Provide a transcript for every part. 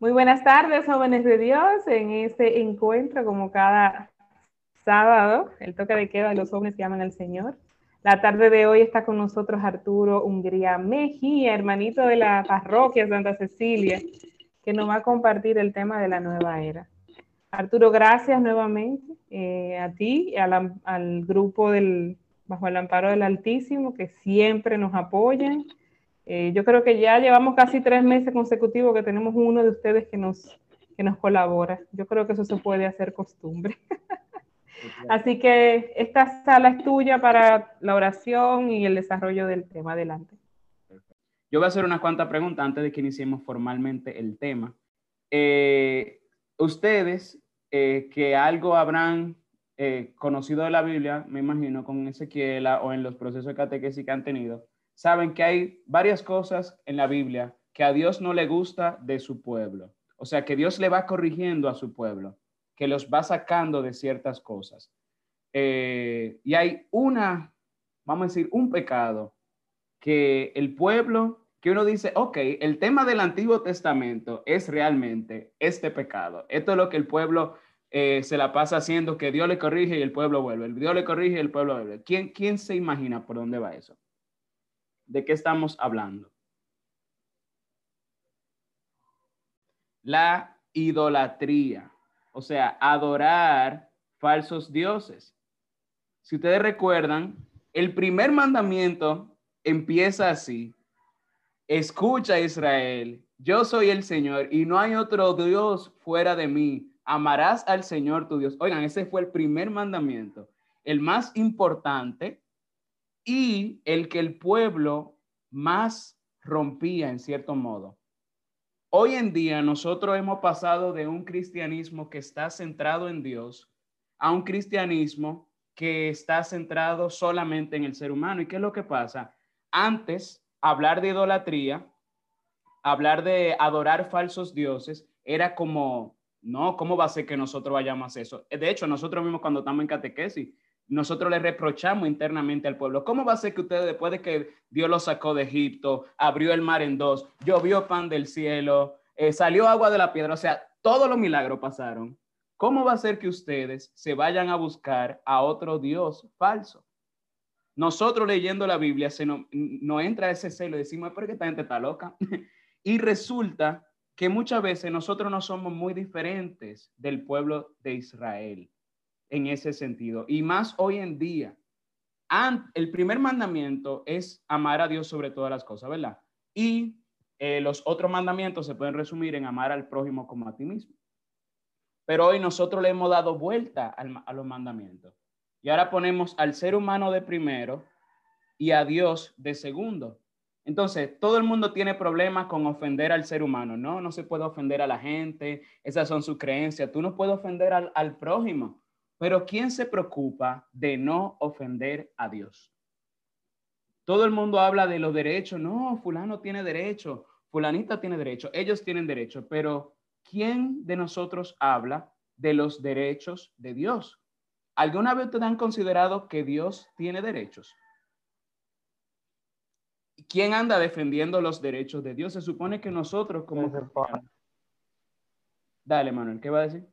Muy buenas tardes, jóvenes de Dios, en este encuentro como cada sábado, el toque de queda de los jóvenes que aman al Señor. La tarde de hoy está con nosotros Arturo Hungría Mejía, hermanito de la parroquia Santa Cecilia, que nos va a compartir el tema de la nueva era. Arturo, gracias nuevamente eh, a ti y al grupo del Bajo el Amparo del Altísimo, que siempre nos apoyan eh, yo creo que ya llevamos casi tres meses consecutivos que tenemos uno de ustedes que nos, que nos colabora. Yo creo que eso se puede hacer costumbre. Así que esta sala es tuya para la oración y el desarrollo del tema. Adelante. Yo voy a hacer unas cuantas preguntas antes de que iniciemos formalmente el tema. Eh, ustedes eh, que algo habrán conocido de la Biblia, me imagino, con Ezequiel o en los procesos de catequesis que han tenido, saben que hay varias cosas en la Biblia que a Dios no le gusta de su pueblo. O sea, que Dios le va corrigiendo a su pueblo, que los va sacando de ciertas cosas. Eh, y hay una, vamos a decir, un pecado que el pueblo, que uno dice, ok, el tema del Antiguo Testamento es realmente este pecado. Esto es lo que el pueblo eh, se la pasa haciendo, que Dios le corrige y el pueblo vuelve. El Dios le corrige y el pueblo vuelve. ¿Quién, quién se imagina por dónde va eso? ¿De qué estamos hablando? La idolatría, o sea, adorar falsos dioses. Si ustedes recuerdan, el primer mandamiento empieza así. Escucha Israel, yo soy el Señor y no hay otro Dios fuera de mí. Amarás al Señor tu Dios. Oigan, ese fue el primer mandamiento, el más importante y el que el pueblo más rompía en cierto modo. Hoy en día nosotros hemos pasado de un cristianismo que está centrado en Dios a un cristianismo que está centrado solamente en el ser humano. ¿Y qué es lo que pasa? Antes, hablar de idolatría, hablar de adorar falsos dioses, era como, no, ¿cómo va a ser que nosotros vayamos a eso? De hecho, nosotros mismos cuando estamos en catequesis, nosotros le reprochamos internamente al pueblo. ¿Cómo va a ser que ustedes, después de que Dios los sacó de Egipto, abrió el mar en dos, llovió pan del cielo, eh, salió agua de la piedra, o sea, todos los milagros pasaron? ¿Cómo va a ser que ustedes se vayan a buscar a otro Dios falso? Nosotros leyendo la Biblia se nos, entra ese celo y decimos, pero que esta gente está loca. y resulta que muchas veces nosotros no somos muy diferentes del pueblo de Israel en ese sentido. Y más hoy en día. El primer mandamiento es amar a Dios sobre todas las cosas, ¿verdad? Y eh, los otros mandamientos se pueden resumir en amar al prójimo como a ti mismo. Pero hoy nosotros le hemos dado vuelta a los mandamientos. Y ahora ponemos al ser humano de primero y a Dios de segundo. Entonces, todo el mundo tiene problemas con ofender al ser humano. No, no se puede ofender a la gente. Esas son sus creencias. Tú no puedes ofender al, al prójimo. Pero ¿quién se preocupa de no ofender a Dios? Todo el mundo habla de los derechos. No, fulano tiene derecho, fulanita tiene derecho, ellos tienen derecho, pero ¿quién de nosotros habla de los derechos de Dios? ¿Alguna vez ustedes han considerado que Dios tiene derechos? ¿Quién anda defendiendo los derechos de Dios? Se supone que nosotros como... Dale, Manuel, ¿qué va a decir?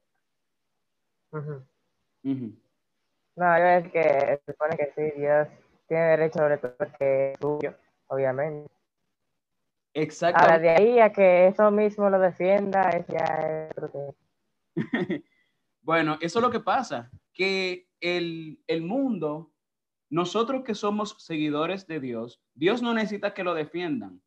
No, yo es que se supone que sí, Dios tiene derecho sobre todo porque es suyo, obviamente. Exacto. Ahora, de ahí a que eso mismo lo defienda, es ya otro bueno, eso es lo que pasa, que el, el mundo, nosotros que somos seguidores de Dios, Dios no necesita que lo defiendan,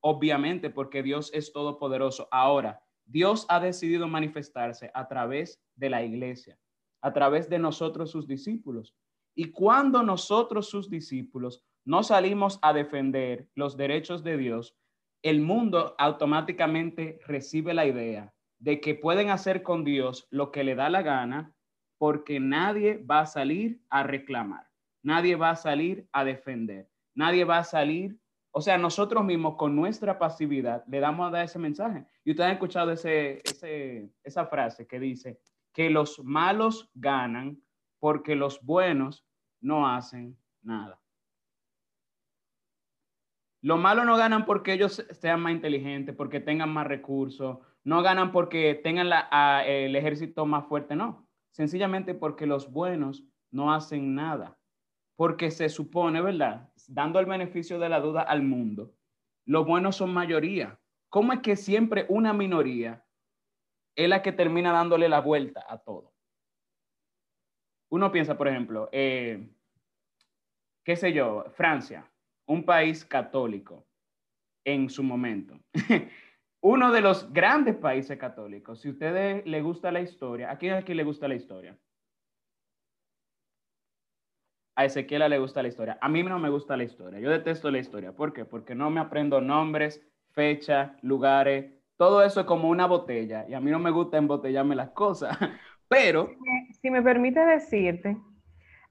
obviamente, porque Dios es todopoderoso. Ahora, Dios ha decidido manifestarse a través de la iglesia a través de nosotros sus discípulos. Y cuando nosotros sus discípulos no salimos a defender los derechos de Dios, el mundo automáticamente recibe la idea de que pueden hacer con Dios lo que le da la gana porque nadie va a salir a reclamar, nadie va a salir a defender, nadie va a salir, o sea, nosotros mismos con nuestra pasividad le damos a dar ese mensaje. Y ustedes han escuchado ese, esa frase que dice, que los malos ganan porque los buenos no hacen nada. Los malos no ganan porque ellos sean más inteligentes, porque tengan más recursos, No ganan porque tengan el ejército más fuerte, no. Sencillamente porque los buenos no hacen nada. Porque se supone, ¿verdad? Dando el beneficio de la duda al mundo, los buenos son mayoría. ¿Cómo es que siempre una minoría es la que termina dándole la vuelta a todo? Uno piensa, por ejemplo, eh, qué sé yo, Francia, un país católico en su momento. Uno de los grandes países católicos. Si a ustedes les gusta la historia, ¿a quién aquí le gusta la historia? A Ezequiel le gusta la historia. A mí no me gusta la historia. Yo detesto la historia. ¿Por qué? Porque no me aprendo nombres, fechas, lugares. Todo eso es como una botella. Y a mí no me gusta embotellarme las cosas. Pero Si me permite decirte,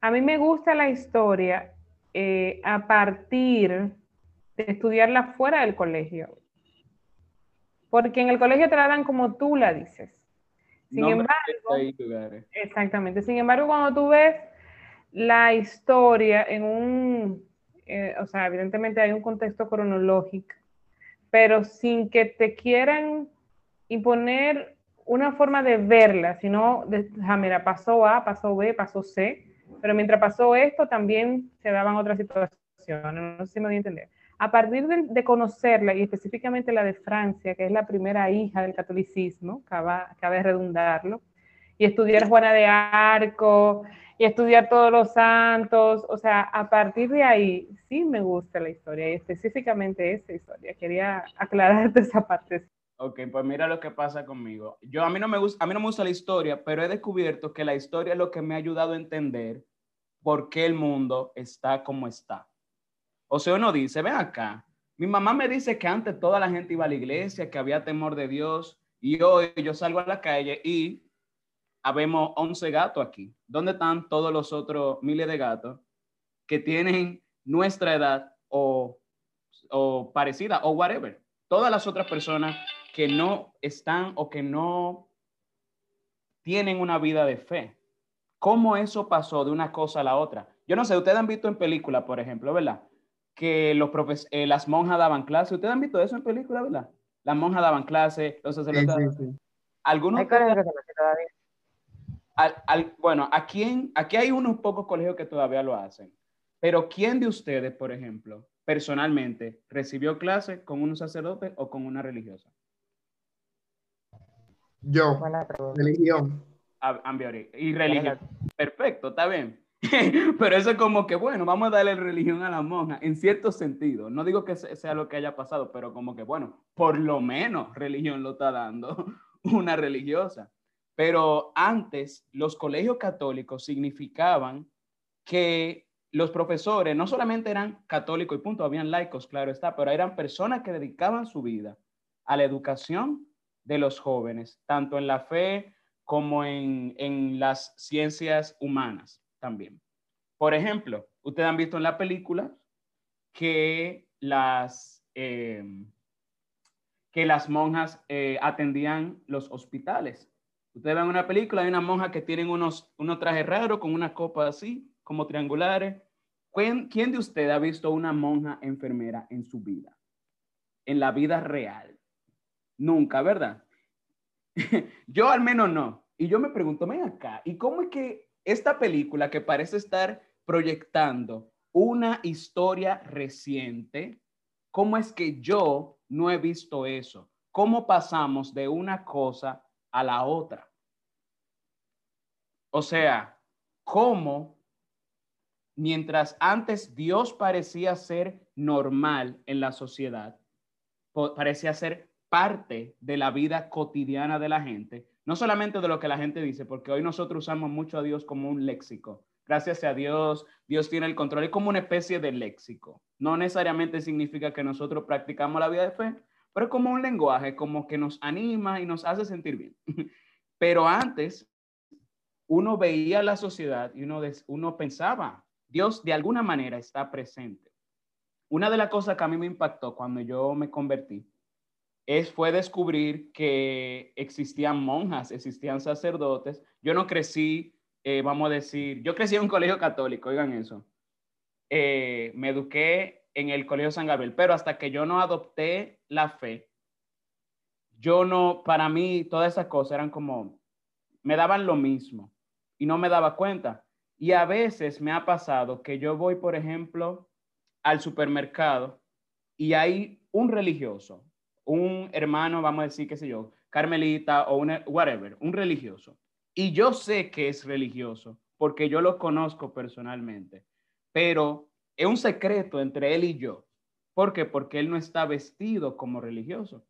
a mí me gusta la historia eh, a partir de estudiarla fuera del colegio. Porque en el colegio te la dan como tú la dices. Sin embargo. Exactamente. Sin embargo, cuando tú ves la historia en un, eh, o sea, evidentemente hay un contexto cronológico, pero sin que te quieran imponer una forma de verla, sino, de, ah, mira, pasó A, pasó B, pasó C, pero mientras pasó esto también se daban otras situaciones, no sé si me voy a entender. A partir de, conocerla, y específicamente la de Francia, que es la primera hija del catolicismo, cabe, cabe redundarlo, y estudiar Juana de Arco, y estudiar todos los santos, o sea, a partir de ahí sí me gusta la historia, y específicamente esa historia. Quería aclararte esa parte. Ok, pues mira lo que pasa conmigo. Yo a mí no me gusta, a mí no me gusta la historia, pero he descubierto que la historia es lo que me ha ayudado a entender por qué el mundo está como está. O sea, uno dice, ven acá, mi mamá me dice que antes toda la gente iba a la iglesia, que había temor de Dios, y hoy yo salgo a la calle y habemos 11 gatos aquí. ¿Dónde están todos los otros miles de gatos que tienen nuestra edad o, o parecida o whatever? Todas las otras personas que no están o que no tienen una vida de fe. ¿Cómo eso pasó de una cosa a la otra? Yo no sé, ustedes han visto en películas, por ejemplo, ¿verdad? Que los profes eh, las monjas daban clase. ¿Ustedes han visto eso en películas, verdad? Las monjas daban clase, los Sí, sacerdotes. sí, sí. Algunos Hay todavía. Al- al- bueno, aquí, hay unos pocos colegios que todavía lo hacen, pero ¿quién de ustedes, por ejemplo, personalmente, recibió clase con un sacerdote o con una religiosa? Yo, religión. Ambiori. Y religión. Perfecto, está bien. Pero eso es como que, bueno, vamos a darle religión a la monja, en cierto sentido. No digo que se- sea lo que haya pasado, pero como que, bueno, por lo menos religión lo está dando una religiosa. Pero antes, los colegios católicos significaban que los profesores no solamente eran católicos y punto, habían laicos, claro está, pero eran personas que dedicaban su vida a la educación de los jóvenes, tanto en la fe como en, en las ciencias humanas también. Por ejemplo, ustedes han visto en la película que las, eh, que las monjas eh, atendían los hospitales. Ustedes ven una película, hay una monja que tienen unos, unos trajes raros con una copa así, como triangulares. ¿Quién, ¿Quién de ustedes ha visto una monja enfermera en su vida? En la vida real. Nunca, ¿verdad? yo al menos no. Y yo me pregunto, ven acá, ¿y cómo es que esta película que parece estar proyectando una historia reciente, cómo es que yo no he visto eso? ¿Cómo pasamos de una cosa a la otra? O sea, ¿cómo mientras antes Dios parecía ser normal en la sociedad, parecía ser parte de la vida cotidiana de la gente, no solamente de lo que la gente dice, porque hoy nosotros usamos mucho a Dios como un léxico. Gracias a Dios, Dios tiene el control, es como una especie de léxico. No necesariamente significa que nosotros practicamos la vida de fe, pero como un lenguaje, como que nos anima y nos hace sentir bien. Pero antes, uno veía la sociedad y uno, uno pensaba, Dios de alguna manera está presente. Una de las cosas que a mí me impactó cuando yo me convertí es, fue descubrir que existían monjas, existían sacerdotes. Yo no crecí, eh, vamos a decir, yo crecí en un colegio católico, oigan eso. Eh, me eduqué en el Colegio San Gabriel, pero hasta que yo no adopté la fe, yo no, para mí, todas esas cosas eran como, me daban lo mismo y no me daba cuenta. Y a veces me ha pasado que yo voy, por ejemplo, al supermercado y hay un religioso, un hermano, vamos a decir, qué sé yo, carmelita o un, whatever, un religioso. Y yo sé que es religioso porque yo lo conozco personalmente, pero es un secreto entre él y yo. ¿Por qué? Porque él no está vestido como religioso.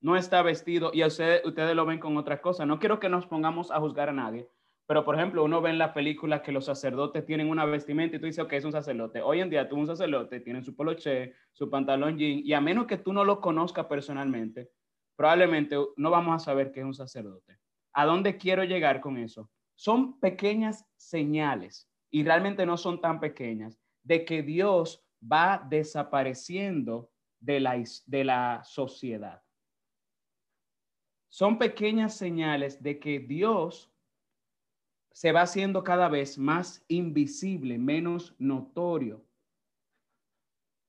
No está vestido y ustedes, ustedes lo ven con otras cosas. No quiero que nos pongamos a juzgar a nadie, pero por ejemplo, uno ve en la película que los sacerdotes tienen una vestimenta y tú dices, ok, es un sacerdote. Hoy en día tú un sacerdote, tiene su poloche, su pantalón jean, y a menos que tú no lo conozcas personalmente, probablemente no vamos a saber que es un sacerdote. ¿A dónde quiero llegar con eso? Son pequeñas señales, y realmente no son tan pequeñas, de que Dios va desapareciendo de la, de la sociedad. Son pequeñas señales de que Dios se va haciendo cada vez más invisible, menos notorio.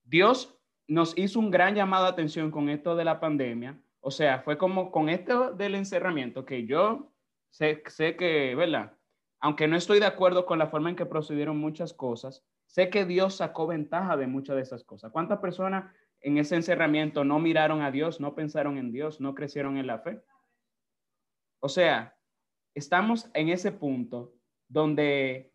Dios nos hizo un gran llamado de atención con esto de la pandemia. O sea, fue como con esto del encerramiento que yo sé, sé que, ¿verdad? Aunque no estoy de acuerdo con la forma en que procedieron muchas cosas, sé que Dios sacó ventaja de muchas de esas cosas. ¿Cuántas personas en ese encerramiento no miraron a Dios, no pensaron en Dios, no crecieron en la fe? O sea, estamos en ese punto donde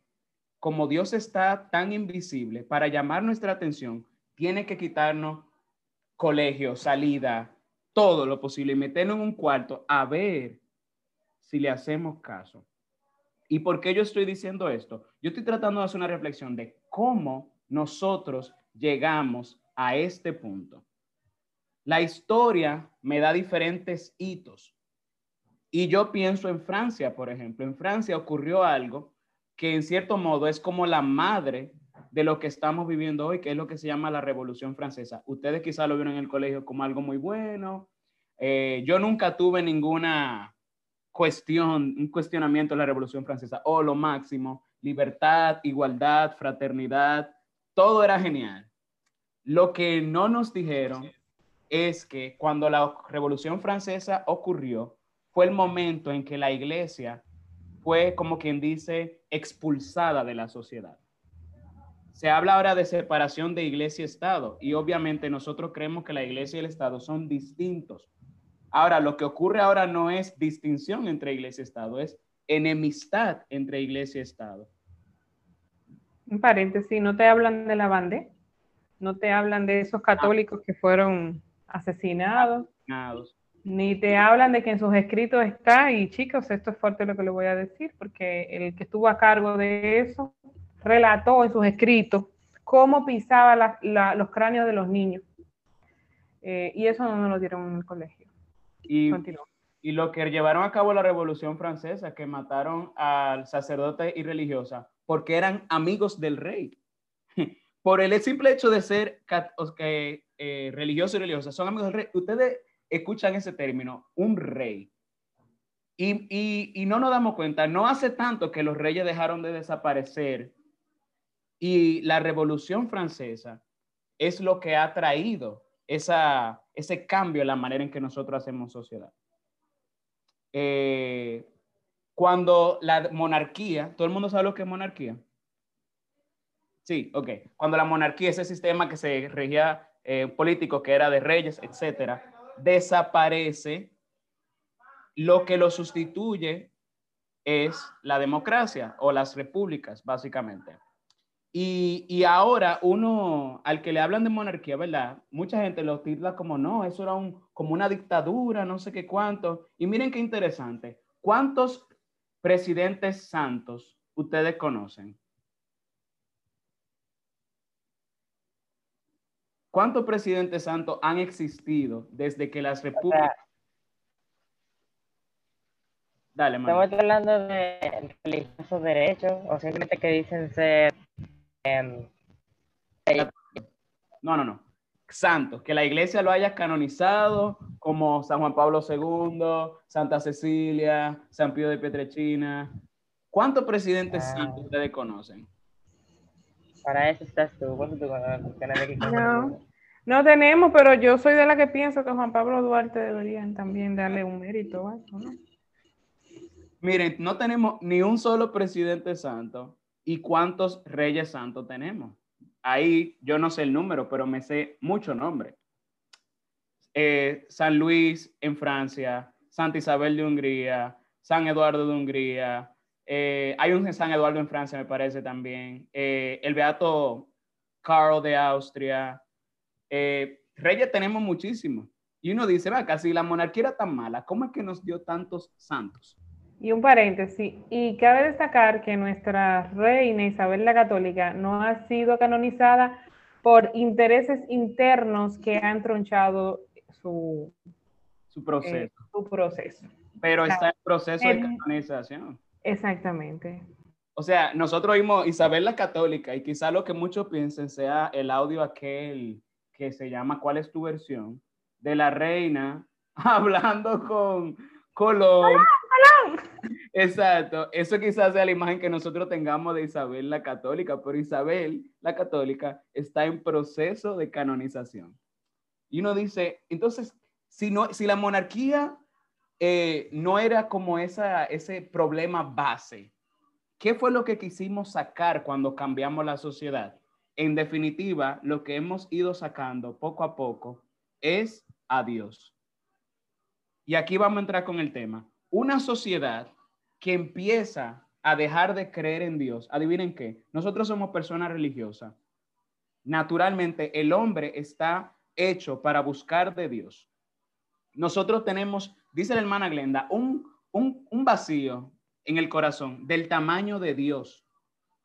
como Dios está tan invisible, para llamar nuestra atención, tiene que quitarnos colegio, salida, todo lo posible y meternos en un cuarto a ver si le hacemos caso. ¿Y por qué yo estoy diciendo esto? Yo estoy tratando de hacer una reflexión de cómo nosotros llegamos a este punto. La historia me da diferentes hitos. Y yo pienso en Francia, por ejemplo. En Francia ocurrió algo que en cierto modo es como la madre de lo que estamos viviendo hoy, que es lo que se llama la Revolución Francesa. Ustedes quizás lo vieron en el colegio como algo muy bueno. Eh, yo nunca tuve ninguna cuestión, un cuestionamiento de la Revolución Francesa. O oh, lo máximo, libertad, igualdad, fraternidad, todo era genial. Lo que no nos dijeron es que cuando la Revolución Francesa ocurrió, fue el momento en que la iglesia fue, como quien dice, expulsada de la sociedad. Se habla ahora de separación de iglesia y Estado y obviamente nosotros creemos que la iglesia y el Estado son distintos. Ahora, lo que ocurre ahora no es distinción entre iglesia y Estado, es enemistad entre iglesia y Estado. Un paréntesis, ¿no te hablan de la bande? ¿No te hablan de esos católicos que fueron asesinados? asesinados ni te hablan de que en sus escritos está, y chicos, esto es fuerte lo que le voy a decir, porque el que estuvo a cargo de eso relató en sus escritos cómo pisaba los cráneos de los niños. Eh, y eso no nos lo dieron en el colegio. Y, y lo que llevaron a cabo la Revolución Francesa, que mataron al sacerdote y religiosa, porque eran amigos del rey. Por el simple hecho de ser eh, religiosos y religiosas, son amigos del rey. Ustedes escuchan ese término, un rey. Y, no nos damos cuenta, no hace tanto que los reyes dejaron de desaparecer y la Revolución Francesa es lo que ha traído esa, ese cambio en la manera en que nosotros hacemos sociedad. Eh, cuando la monarquía, ¿todo el mundo sabe lo que es monarquía? Sí, ok. Cuando la monarquía, ese sistema que se regía eh, político, que era de reyes, etcétera, desaparece, lo que lo sustituye es la democracia o las repúblicas, básicamente. Y, ahora uno, al que le hablan de monarquía, ¿verdad? Mucha gente lo titula como, no, eso era un, como una dictadura, no sé qué cuánto. Y miren qué interesante. ¿Cuántos presidentes santos ustedes conocen? ¿Cuántos presidentes santos han existido desde que las repúblicas... Dale, Estamos hablando de religiosos derechos o simplemente que dicen ser... Em, no, no, no. Santos, que la iglesia lo haya canonizado como San Juan Pablo II, Santa Cecilia, San Pío de Petrechina. ¿Cuántos presidentes ah. santos ustedes conocen? Para eso estás tú. no. No tenemos, pero yo soy de la que pienso que Juan Pablo Duarte deberían también darle un mérito a eso, ¿no? Miren, no tenemos ni un solo presidente santo. ¿Y cuántos reyes santos tenemos? Ahí yo no sé el número, pero me sé mucho nombre. Eh, San Luis en Francia, Santa Isabel de Hungría, San Eduardo de Hungría, eh, hay un San Eduardo en Francia, me parece también, eh, el Beato Carl de Austria. reyes tenemos muchísimos. Y uno dice, va, casi la monarquía era tan mala, ¿cómo es que nos dio tantos santos? Y un paréntesis, y cabe destacar que nuestra reina Isabel la Católica no ha sido canonizada por intereses internos que han tronchado su, su proceso. Eh, su proceso. Pero está en proceso de canonización. Exactamente. O sea, nosotros vimos Isabel la Católica y quizá lo que muchos piensen sea el audio aquel que se llama ¿Cuál es tu versión? de la reina hablando con Colón. Exacto, eso quizás sea la imagen que nosotros tengamos de Isabel la Católica, pero Isabel la Católica está en proceso de canonización. Y uno dice, entonces, si, no, si la monarquía eh, no era como esa, ese problema base, ¿qué fue lo que quisimos sacar cuando cambiamos la sociedad? En definitiva, lo que hemos ido sacando poco a poco es a Dios. Y aquí vamos a entrar con el tema una sociedad que empieza a dejar de creer en Dios, adivinen qué, nosotros somos personas religiosas. Naturalmente, el hombre está hecho para buscar de Dios. Nosotros tenemos, dice la hermana Glenda, un, un, un vacío en el corazón del tamaño de Dios,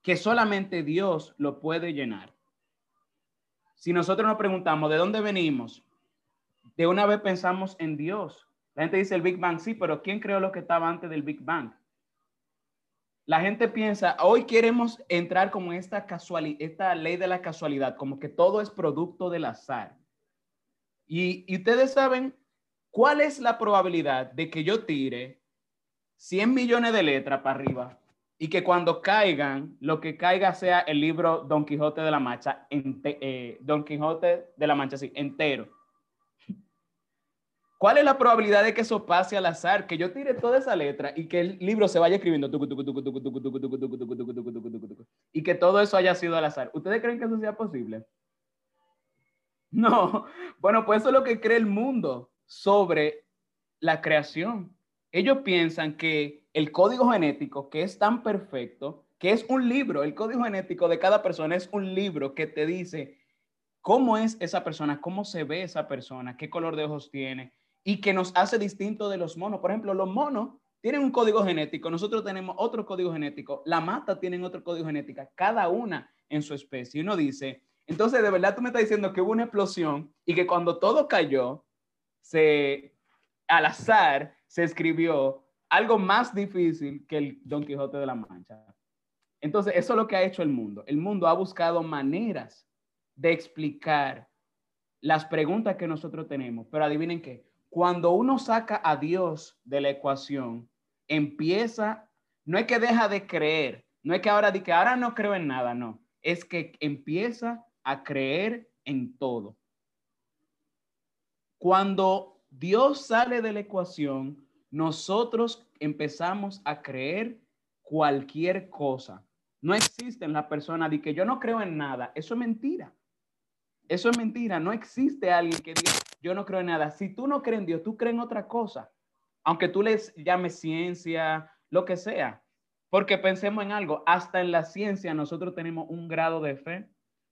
que solamente Dios lo puede llenar. Si nosotros nos preguntamos de dónde venimos, de una vez pensamos en Dios. La gente dice el Big Bang, sí, pero ¿quién creó lo que estaba antes del Big Bang? La gente piensa, hoy queremos entrar como esta, casualidad, esta ley de la casualidad, como que todo es producto del azar. Y, ustedes saben cuál es la probabilidad de que yo tire 100 millones de letras para arriba y que cuando caigan, lo que caiga sea el libro Don Quijote de la Mancha, eh, Don Quijote de la Mancha, sí, entero. ¿Cuál es la probabilidad de que eso pase al azar? Que yo tire toda esa letra y que el libro se vaya escribiendo y que todo eso haya sido al azar. ¿Ustedes creen que eso sea posible? No. Bueno, pues eso es lo que cree el mundo sobre la creación. Ellos piensan que el código genético, que es tan perfecto, que es un libro, el código genético de cada persona es un libro que te dice cómo es esa persona, cómo se ve esa persona, qué color de ojos tiene, y que nos hace distinto de los monos. Por ejemplo, los monos tienen un código genético, nosotros tenemos otro código genético, la mata tienen otro código genético, cada una en su especie. Y uno dice, entonces de verdad tú me estás diciendo que hubo una explosión y que cuando todo cayó, se, al azar se escribió algo más difícil que el Don Quijote de la Mancha. Entonces, eso es lo que ha hecho el mundo. El mundo ha buscado maneras de explicar las preguntas que nosotros tenemos, pero adivinen qué, cuando uno saca a Dios de la ecuación, empieza, no es que deja de creer, no es que ahora di que ahora no creo en nada, no, es que empieza a creer en todo. Cuando Dios sale de la ecuación, nosotros empezamos a creer cualquier cosa. No existe en la persona de que yo no creo en nada. Eso es mentira. Eso es mentira. No existe alguien que diga, yo no creo en nada. Si tú no crees en Dios, tú crees en otra cosa. Aunque tú les llames ciencia, lo que sea. Porque pensemos en algo, hasta en la ciencia nosotros tenemos un grado de fe.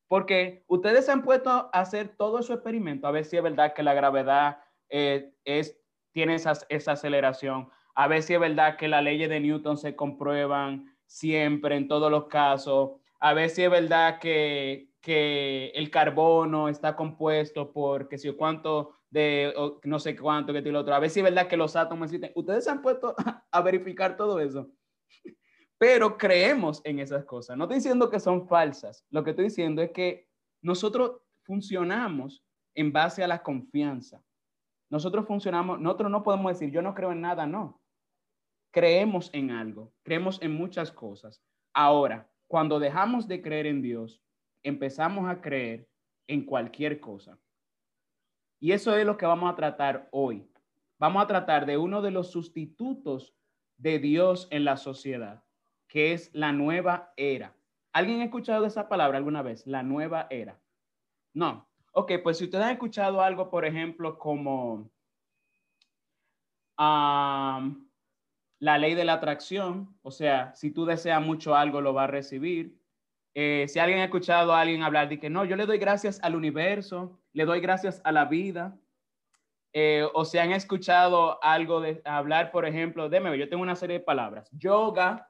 Porque ustedes se han puesto a hacer todo su experimento, a ver si es verdad que la gravedad eh, es, tiene esa, esa aceleración, a ver si es verdad que las leyes de Newton se comprueban siempre, en todos los casos, a ver si es verdad que, que el carbono está compuesto por que si o cuánto de no sé cuánto que tiene otro. A ver si es verdad que los átomos existen. Ustedes se han puesto a verificar todo eso. Pero creemos en esas cosas. No estoy diciendo que son falsas. Lo que estoy diciendo es que nosotros funcionamos en base a la confianza. Nosotros funcionamos, nosotros no podemos decir yo no creo en nada, no. Creemos en algo, creemos en muchas cosas. Ahora, cuando dejamos de creer en Dios, empezamos a creer en cualquier cosa. Y eso es lo que vamos a tratar hoy. Vamos a tratar de uno de los sustitutos de Dios en la sociedad, que es la nueva era. ¿Alguien ha escuchado esa palabra alguna vez? La nueva era. No. Ok, pues si ustedes han escuchado algo, por ejemplo, como la ley de la atracción, o sea, si tú deseas mucho algo, lo va a recibir. Eh, si alguien ha escuchado a alguien hablar de que no, yo le doy gracias al universo, le doy gracias a la vida. Eh, o si han escuchado algo de hablar, por ejemplo, déme, yo tengo una serie de palabras. Yoga,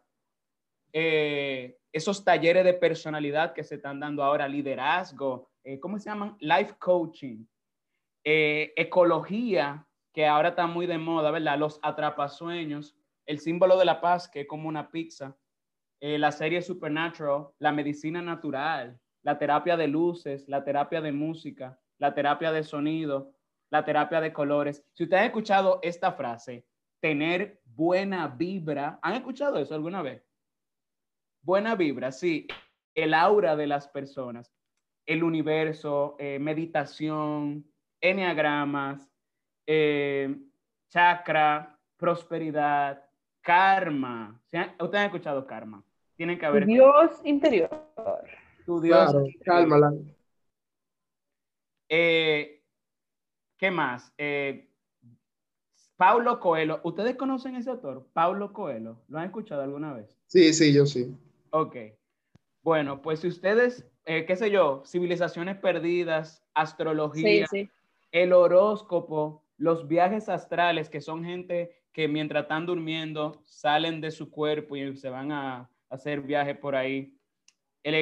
eh, esos talleres de personalidad que se están dando ahora, liderazgo, ¿cómo se llaman? Life coaching, ecología, que ahora está muy de moda, ¿verdad? Los atrapasueños, el símbolo de la paz, que es como una pizza, eh, la serie Supernatural, la medicina natural, la terapia de luces, la terapia de música, la terapia de sonido, la terapia de colores. Si ustedes han escuchado esta frase, tener buena vibra, ¿han escuchado eso alguna vez? Buena vibra, sí, el aura de las personas, el universo, eh, meditación, enneagramas, eh, chakra, prosperidad, karma. ¿Ustedes han escuchado karma? Tienen que haber. Dios interior. Tu Dios. cálmala. Eh, ¿Qué más? Eh, Paulo Coelho. ¿Ustedes conocen ese autor? Paulo Coelho. ¿Lo han escuchado alguna vez? Sí, sí, yo sí. Ok. Bueno, pues si ustedes, qué sé yo, civilizaciones perdidas, astrología, el horóscopo, los viajes astrales, que son gente que mientras están durmiendo salen de su cuerpo y se van a hacer viajes por ahí. El,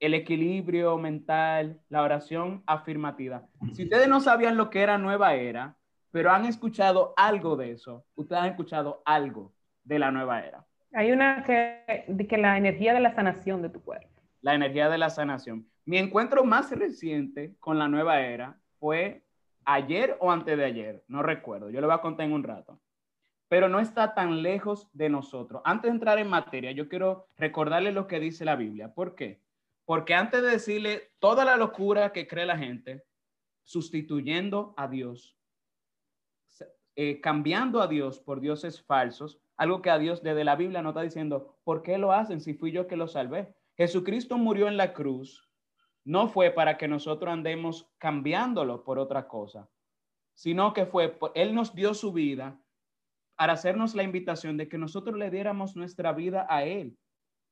el, equilibrio mental, la oración afirmativa. Si ustedes no sabían lo que era nueva era, pero han escuchado algo de eso, ustedes han escuchado algo de la nueva era. Hay una que, que la energía de la sanación de tu cuerpo. La energía de la sanación. Mi encuentro más reciente con la nueva era fue ayer o antes de ayer, no recuerdo, yo le voy a contar en un rato, pero no está tan lejos de nosotros. Antes de entrar en materia, yo quiero recordarle lo que dice la Biblia. ¿Por qué? Porque antes de decirle toda la locura que cree la gente, sustituyendo a Dios, eh, cambiando a Dios por dioses falsos, algo que a Dios desde la Biblia no está diciendo, ¿por qué lo hacen si fui yo que lo salvé? Jesucristo murió en la cruz no fue para que nosotros andemos cambiándolo por otra cosa, sino que fue, Él nos dio su vida para hacernos la invitación de que nosotros le diéramos nuestra vida a Él.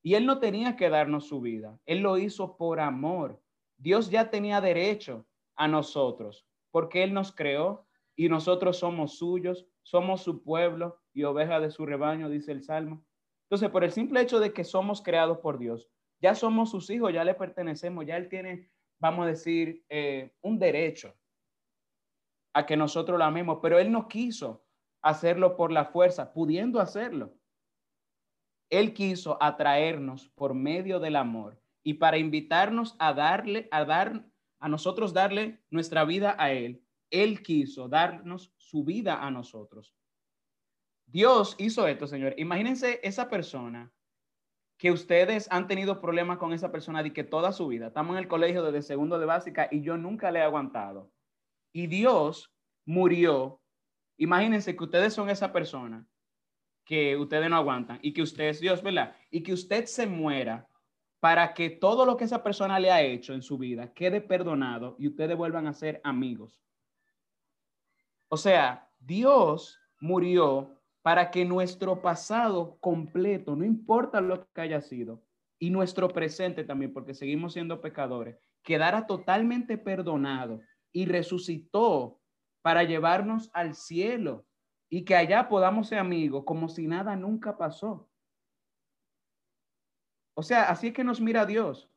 Y Él no tenía que darnos su vida, Él lo hizo por amor. Dios ya tenía derecho a nosotros, porque Él nos creó y nosotros somos suyos, somos su pueblo y oveja de su rebaño, dice el Salmo. Entonces, por el simple hecho de que somos creados por Dios, ya somos sus hijos, ya le pertenecemos, ya él tiene, vamos a decir, eh, un derecho a que nosotros lo amemos, pero él no quiso hacerlo por la fuerza, pudiendo hacerlo. Él quiso atraernos por medio del amor y para invitarnos a darle, a dar, a nosotros darle nuestra vida a Él, Él quiso darnos su vida a nosotros. Dios hizo esto, Señor. Imagínense esa persona que ustedes han tenido problemas con esa persona de que toda su vida, estamos en el colegio desde segundo de básica y yo nunca le he aguantado. Y Dios murió. Imagínense que ustedes son esa persona que ustedes no aguantan y que usted es Dios, ¿verdad? Y que usted se muera para que todo lo que esa persona le ha hecho en su vida quede perdonado y ustedes vuelvan a ser amigos. O sea, Dios murió para que nuestro pasado completo, no importa lo que haya sido, y nuestro presente también, porque seguimos siendo pecadores, quedara totalmente perdonado y resucitó para llevarnos al cielo y que allá podamos ser amigos como si nada nunca pasó. O sea, así es que nos mira Dios.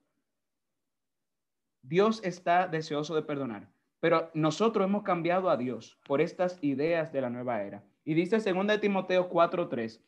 Dios está deseoso de perdonar, pero nosotros hemos cambiado a Dios por estas ideas de la nueva era. Y dice 2 Timoteo 4:3,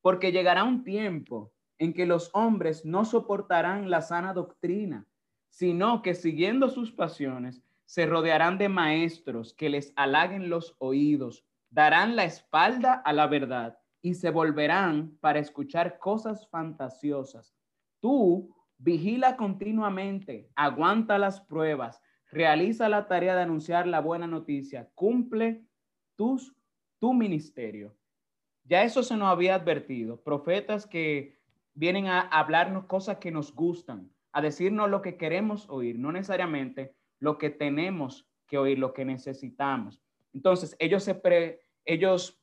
porque llegará un tiempo en que los hombres no soportarán la sana doctrina, sino que siguiendo sus pasiones se rodearán de maestros que les halaguen los oídos, darán la espalda a la verdad y se volverán para escuchar cosas fantasiosas. Tú vigila continuamente, aguanta las pruebas, realiza la tarea de anunciar la buena noticia, cumple tus, tu ministerio. Ya eso se nos había advertido. Profetas que vienen a hablarnos cosas que nos gustan, a decirnos lo que queremos oír, no necesariamente lo que tenemos que oír, lo que necesitamos. Entonces, ellos, se pre, ellos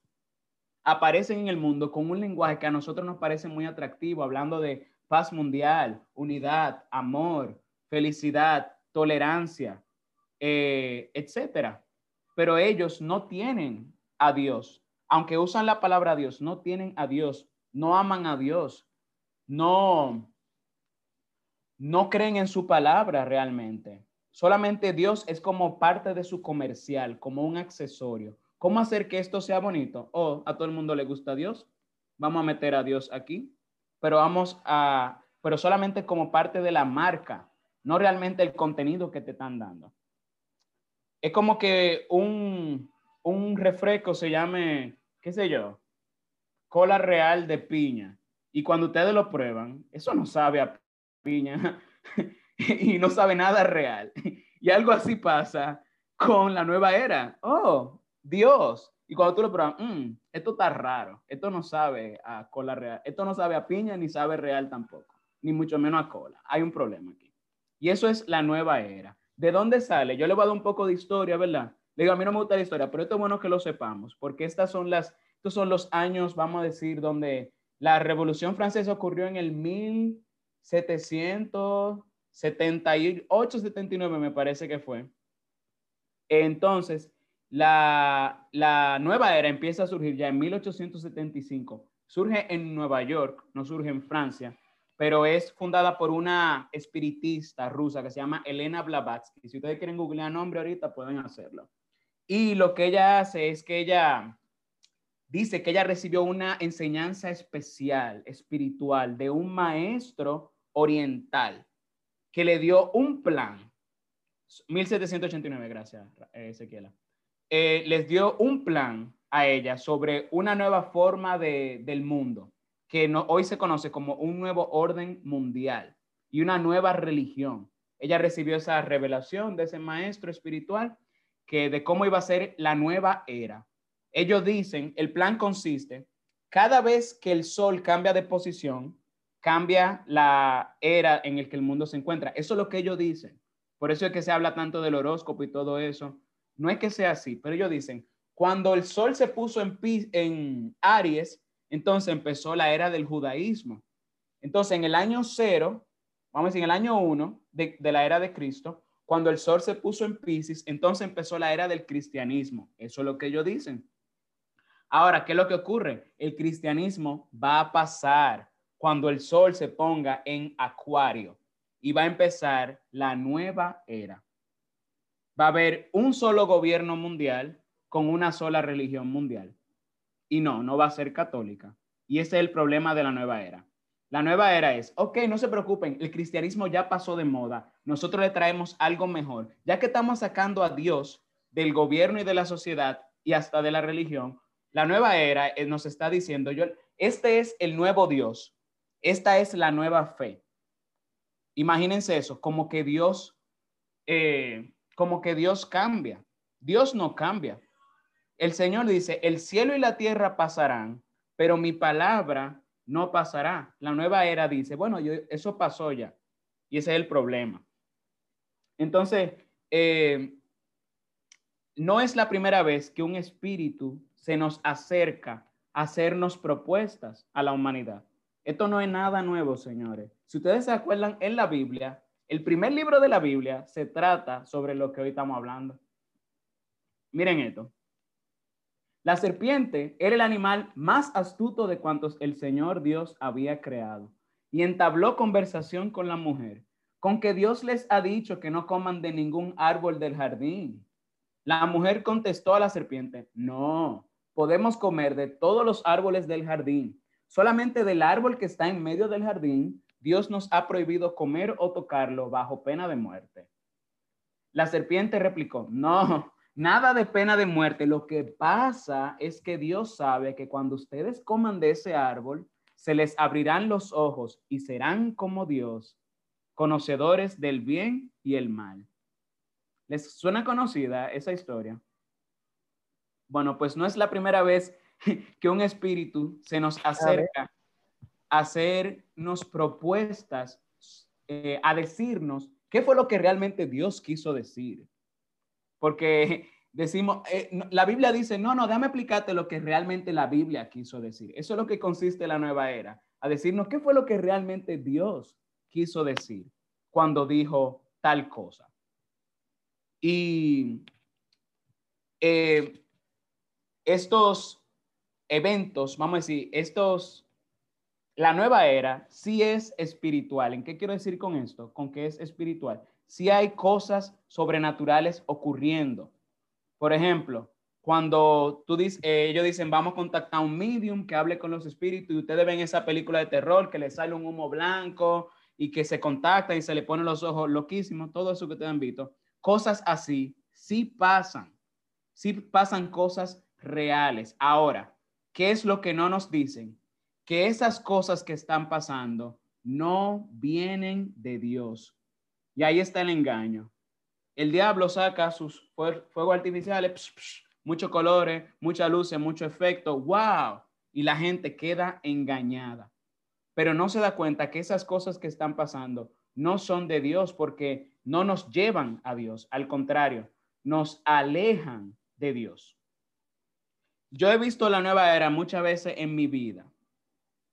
aparecen en el mundo con un lenguaje que a nosotros nos parece muy atractivo, hablando de paz mundial, unidad, amor, felicidad, tolerancia, eh, etcétera. Pero ellos no tienen a Dios. Aunque usan la palabra Dios, no tienen a Dios, no aman a Dios, no, no creen en su palabra realmente. Solamente Dios es como parte de su comercial, como un accesorio. ¿Cómo hacer que esto sea bonito? Oh, a todo el mundo le gusta Dios. Vamos a meter a Dios aquí, pero vamos a, pero solamente como parte de la marca, no realmente el contenido que te están dando. Es como que un, un refresco se llame, qué sé yo, cola real de piña. Y cuando ustedes lo prueban, eso no sabe a piña y no sabe nada real. Y algo así pasa con la nueva era. Oh, Dios. Y cuando tú lo pruebas, mm, esto está raro. Esto no sabe a cola real. Esto no sabe a piña ni sabe real tampoco. Ni mucho menos a cola. Hay un problema aquí. Y eso es la nueva era. ¿De dónde sale? Yo le voy a dar un poco de historia, ¿verdad? Le digo, a mí no me gusta la historia, pero esto es bueno que lo sepamos, porque estas son las, estos son los años, vamos a decir, donde la Revolución Francesa ocurrió en el 1778, 79 me parece que fue. Entonces, la, la nueva era empieza a surgir ya en 1875. Surge en Nueva York, no surge en Francia pero es fundada por una espiritista rusa que se llama Elena Blavatsky. Si ustedes quieren googlear nombre ahorita, pueden hacerlo. Y lo que ella hace es que ella dice que ella recibió una enseñanza especial, espiritual, de un maestro oriental que le dio un plan. 1789, gracias, Ezequiela. Eh, les dio un plan a ella sobre una nueva forma de, del mundo que no, hoy se conoce como un nuevo orden mundial y una nueva religión. Ella recibió esa revelación de ese maestro espiritual que de cómo iba a ser la nueva era. Ellos dicen, el plan consiste, cada vez que el sol cambia de posición, cambia la era en el que el mundo se encuentra. Eso es lo que ellos dicen. Por eso es que se habla tanto del horóscopo y todo eso. No es que sea así, pero ellos dicen, cuando el sol se puso en, en Aries, entonces empezó la era del judaísmo. Entonces, en el año cero, vamos a decir, en el año uno de, la era de Cristo, cuando el sol se puso en Pisces, entonces empezó la era del cristianismo. Eso es lo que ellos dicen. Ahora, ¿qué es lo que ocurre? El cristianismo va a pasar cuando el sol se ponga en acuario y va a empezar la nueva era. Va a haber un solo gobierno mundial con una sola religión mundial. Y no, no va a ser católica. Y ese es el problema de la nueva era. La nueva era es, ok, no se preocupen, el cristianismo ya pasó de moda, nosotros le traemos algo mejor. Ya que estamos sacando a Dios del gobierno y de la sociedad y hasta de la religión, la nueva era eh, nos está diciendo, yo, este es el nuevo Dios, esta es la nueva fe. Imagínense eso, como que Dios, eh, como que Dios cambia. Dios no cambia. El Señor dice, el cielo y la tierra pasarán, pero mi palabra no pasará. La nueva era dice, bueno, yo, eso pasó ya. Y ese es el problema. Entonces, eh, no es la primera vez que un espíritu se nos acerca a hacernos propuestas a la humanidad. Esto no es nada nuevo, señores. Si ustedes se acuerdan, en la Biblia, el primer libro de la Biblia se trata sobre lo que hoy estamos hablando. Miren esto. La serpiente era el animal más astuto de cuantos el Señor Dios había creado y entabló conversación con la mujer, con que Dios les ha dicho que no coman de ningún árbol del jardín. La mujer contestó a la serpiente, no, podemos comer de todos los árboles del jardín, solamente del árbol que está en medio del jardín, Dios nos ha prohibido comer o tocarlo bajo pena de muerte. La serpiente replicó, no, Nada de pena de muerte. Lo que pasa es que Dios sabe que cuando ustedes coman de ese árbol, se les abrirán los ojos y serán como Dios, conocedores del bien y el mal. ¿Les suena conocida esa historia? Bueno, pues no es la primera vez que un espíritu se nos acerca a hacernos propuestas, eh, a decirnos qué fue lo que realmente Dios quiso decir. Porque decimos, eh, la Biblia dice, no, no, déjame explicarte lo que realmente la Biblia quiso decir. Eso es lo que consiste la nueva era, a decirnos qué fue lo que realmente Dios quiso decir cuando dijo tal cosa. Y eh, estos eventos, vamos a decir, estos, la nueva era sí es espiritual. ¿En qué quiero decir con esto? Con que es espiritual. Sí hay cosas sobrenaturales ocurriendo. Por ejemplo, cuando tú dices, eh, ellos dicen, vamos a contactar a un medium que hable con los espíritus y ustedes ven esa película de terror que le sale un humo blanco y que se contacta y se le ponen los ojos loquísimos, todo eso que te han visto. Cosas así sí pasan, sí pasan cosas reales. Ahora, ¿qué es lo que no nos dicen? Que esas cosas que están pasando no vienen de Dios. Y ahí está el engaño. El diablo saca sus fuegos artificiales, muchos colores, mucha luz, mucho efecto. ¡Wow! Y la gente queda engañada. Pero no se da cuenta que esas cosas que están pasando no son de Dios porque no nos llevan a Dios. Al contrario, nos alejan de Dios. Yo he visto la nueva era muchas veces en mi vida,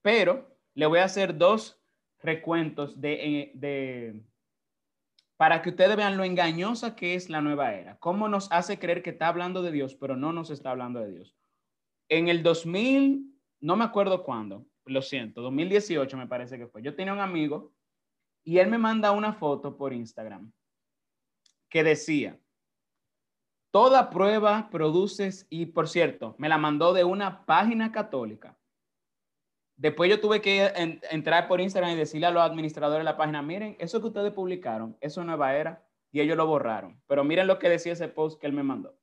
pero le voy a hacer dos recuentos de, para que ustedes vean lo engañosa que es la nueva era, cómo nos hace creer que está hablando de Dios, pero no nos está hablando de Dios. En el 2000, no me acuerdo cuándo, lo siento, 2018 me parece que fue. Yo tenía un amigo y él me manda una foto por Instagram que decía, Toda prueba produces, y por cierto, me la mandó de una página católica. Después yo tuve que entrar por Instagram y decirle a los administradores de la página, miren, eso que ustedes publicaron, eso es nueva era, y ellos lo borraron. Pero miren lo que decía ese post que él me mandó.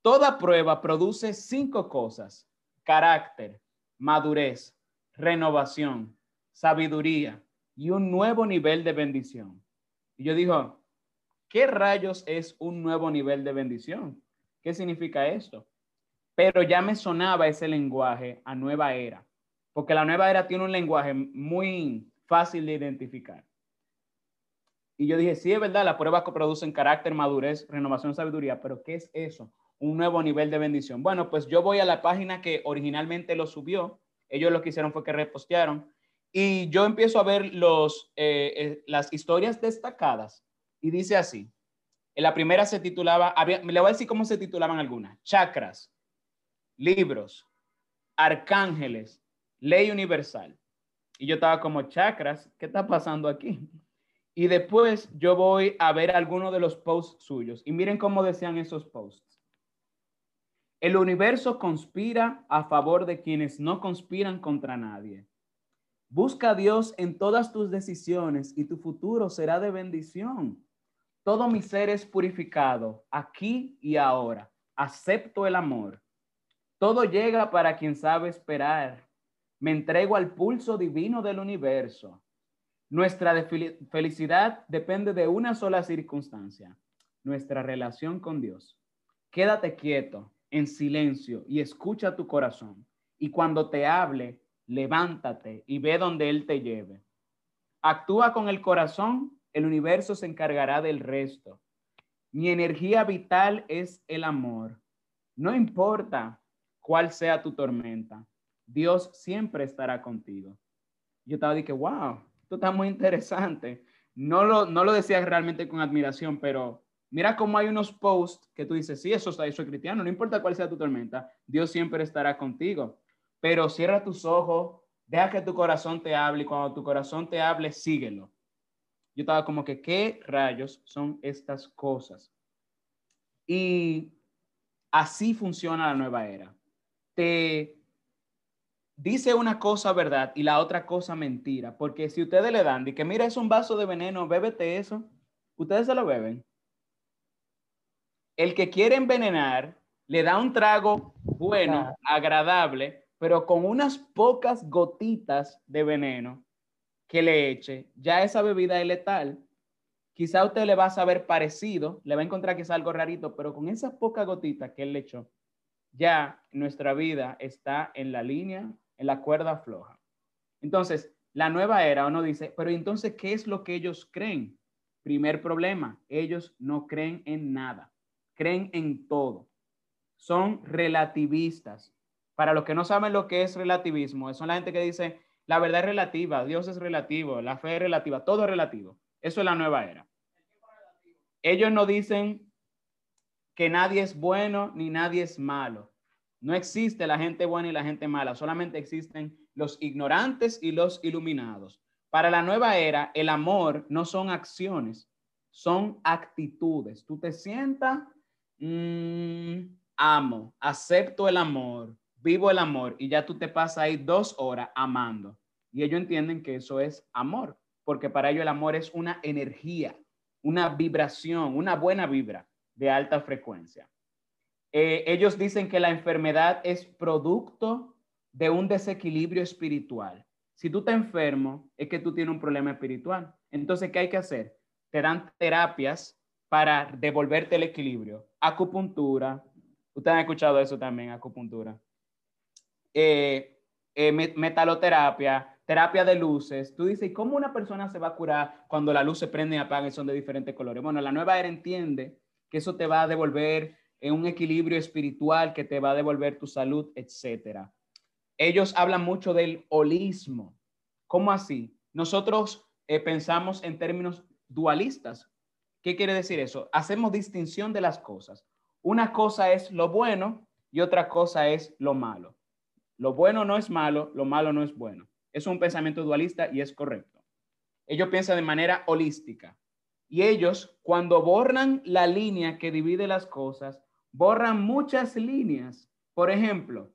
Toda prueba produce cinco cosas, carácter, madurez, renovación, sabiduría y un nuevo nivel de bendición. Y yo digo, ¿Qué rayos es un nuevo nivel de bendición? ¿Qué significa esto? Pero ya me sonaba ese lenguaje a nueva era, porque la nueva era tiene un lenguaje muy fácil de identificar. Y yo dije, sí, es verdad, las pruebas que producen carácter, madurez, renovación, sabiduría, pero ¿qué es eso? Un nuevo nivel de bendición. Bueno, pues yo voy a la página que originalmente lo subió, ellos lo que hicieron fue que repostearon, y yo empiezo a ver los, eh, eh, las historias destacadas y dice así. En la primera se titulaba, había, le voy a decir cómo se titulaban algunas. Chakras, libros, arcángeles, ley universal. Y yo estaba como, chakras, ¿qué está pasando aquí? Y después yo voy a ver algunos de los posts suyos. Y miren cómo decían esos posts. El universo conspira a favor de quienes no conspiran contra nadie. Busca a Dios en todas tus decisiones y tu futuro será de bendición. Todo mi ser es purificado aquí y ahora. Acepto el amor. Todo llega para quien sabe esperar. Me entrego al pulso divino del universo. Nuestra felicidad depende de una sola circunstancia, nuestra relación con Dios. Quédate quieto, en silencio, y escucha tu corazón. Y cuando te hable, levántate y ve donde Él te lleve. Actúa con el corazón el universo se encargará del resto. Mi energía vital es el amor. No importa cuál sea tu tormenta, Dios siempre estará contigo. Yo estaba de que, wow, esto está muy interesante. No lo, no lo decía realmente con admiración, pero mira cómo hay unos posts que tú dices, sí, eso está, eso es cristiano, no importa cuál sea tu tormenta, Dios siempre estará contigo. Pero cierra tus ojos, deja que tu corazón te hable y cuando tu corazón te hable, síguelo yo estaba como que, ¿qué rayos son estas cosas? Y así funciona la nueva era. Te dice una cosa verdad y la otra cosa mentira, porque si ustedes le dan y que mira, es un vaso de veneno, bébete eso, ustedes se lo beben. El que quiere envenenar le da un trago bueno, agradable, pero con unas pocas gotitas de veneno que le eche, ya esa bebida es letal. quizá usted le va a saber parecido, le va a encontrar es algo rarito, pero con esa poca gotita que él le echó, ya nuestra vida está en la línea, en la cuerda floja. Entonces, la nueva era, uno dice, pero entonces, ¿qué es lo que ellos creen? Primer problema, ellos no creen en nada, creen en todo. Son relativistas. Para los que no saben lo que es relativismo, son la gente que dice, la verdad es relativa, Dios es relativo, la fe es relativa, todo es relativo. Eso es la nueva era. Ellos no dicen que nadie es bueno ni nadie es malo. No existe la gente buena y la gente mala, solamente existen los ignorantes y los iluminados. Para la nueva era, el amor no son acciones, son actitudes. Tú te sientas, mm, amo, acepto el amor, vivo el amor y ya tú te pasas ahí dos horas amando. Y ellos entienden que eso es amor, porque para ellos el amor es una energía, una vibración, una buena vibra de alta frecuencia. Eh, ellos dicen que la enfermedad es producto de un desequilibrio espiritual. Si tú estás enfermo, es que tú tienes un problema espiritual. Entonces, ¿qué hay que hacer? Te dan terapias para devolverte el equilibrio. Acupuntura. Ustedes han escuchado eso también, acupuntura. Eh, eh, metaloterapia, terapia de luces. Tú dices, ¿cómo una persona se va a curar cuando las luces prenden y apagan y son de diferentes colores? Bueno, la nueva era entiende que eso te va a devolver en un equilibrio espiritual, que te va a devolver tu salud, etcétera. Ellos hablan mucho del holismo. ¿Cómo así? Nosotros eh, pensamos en términos dualistas. ¿Qué quiere decir eso? Hacemos distinción de las cosas. Una cosa es lo bueno y otra cosa es lo malo. Lo bueno no es malo, lo malo no es bueno. Es un pensamiento dualista y es correcto. Ellos piensan de manera holística. Y ellos, cuando borran la línea que divide las cosas, borran muchas líneas. Por ejemplo,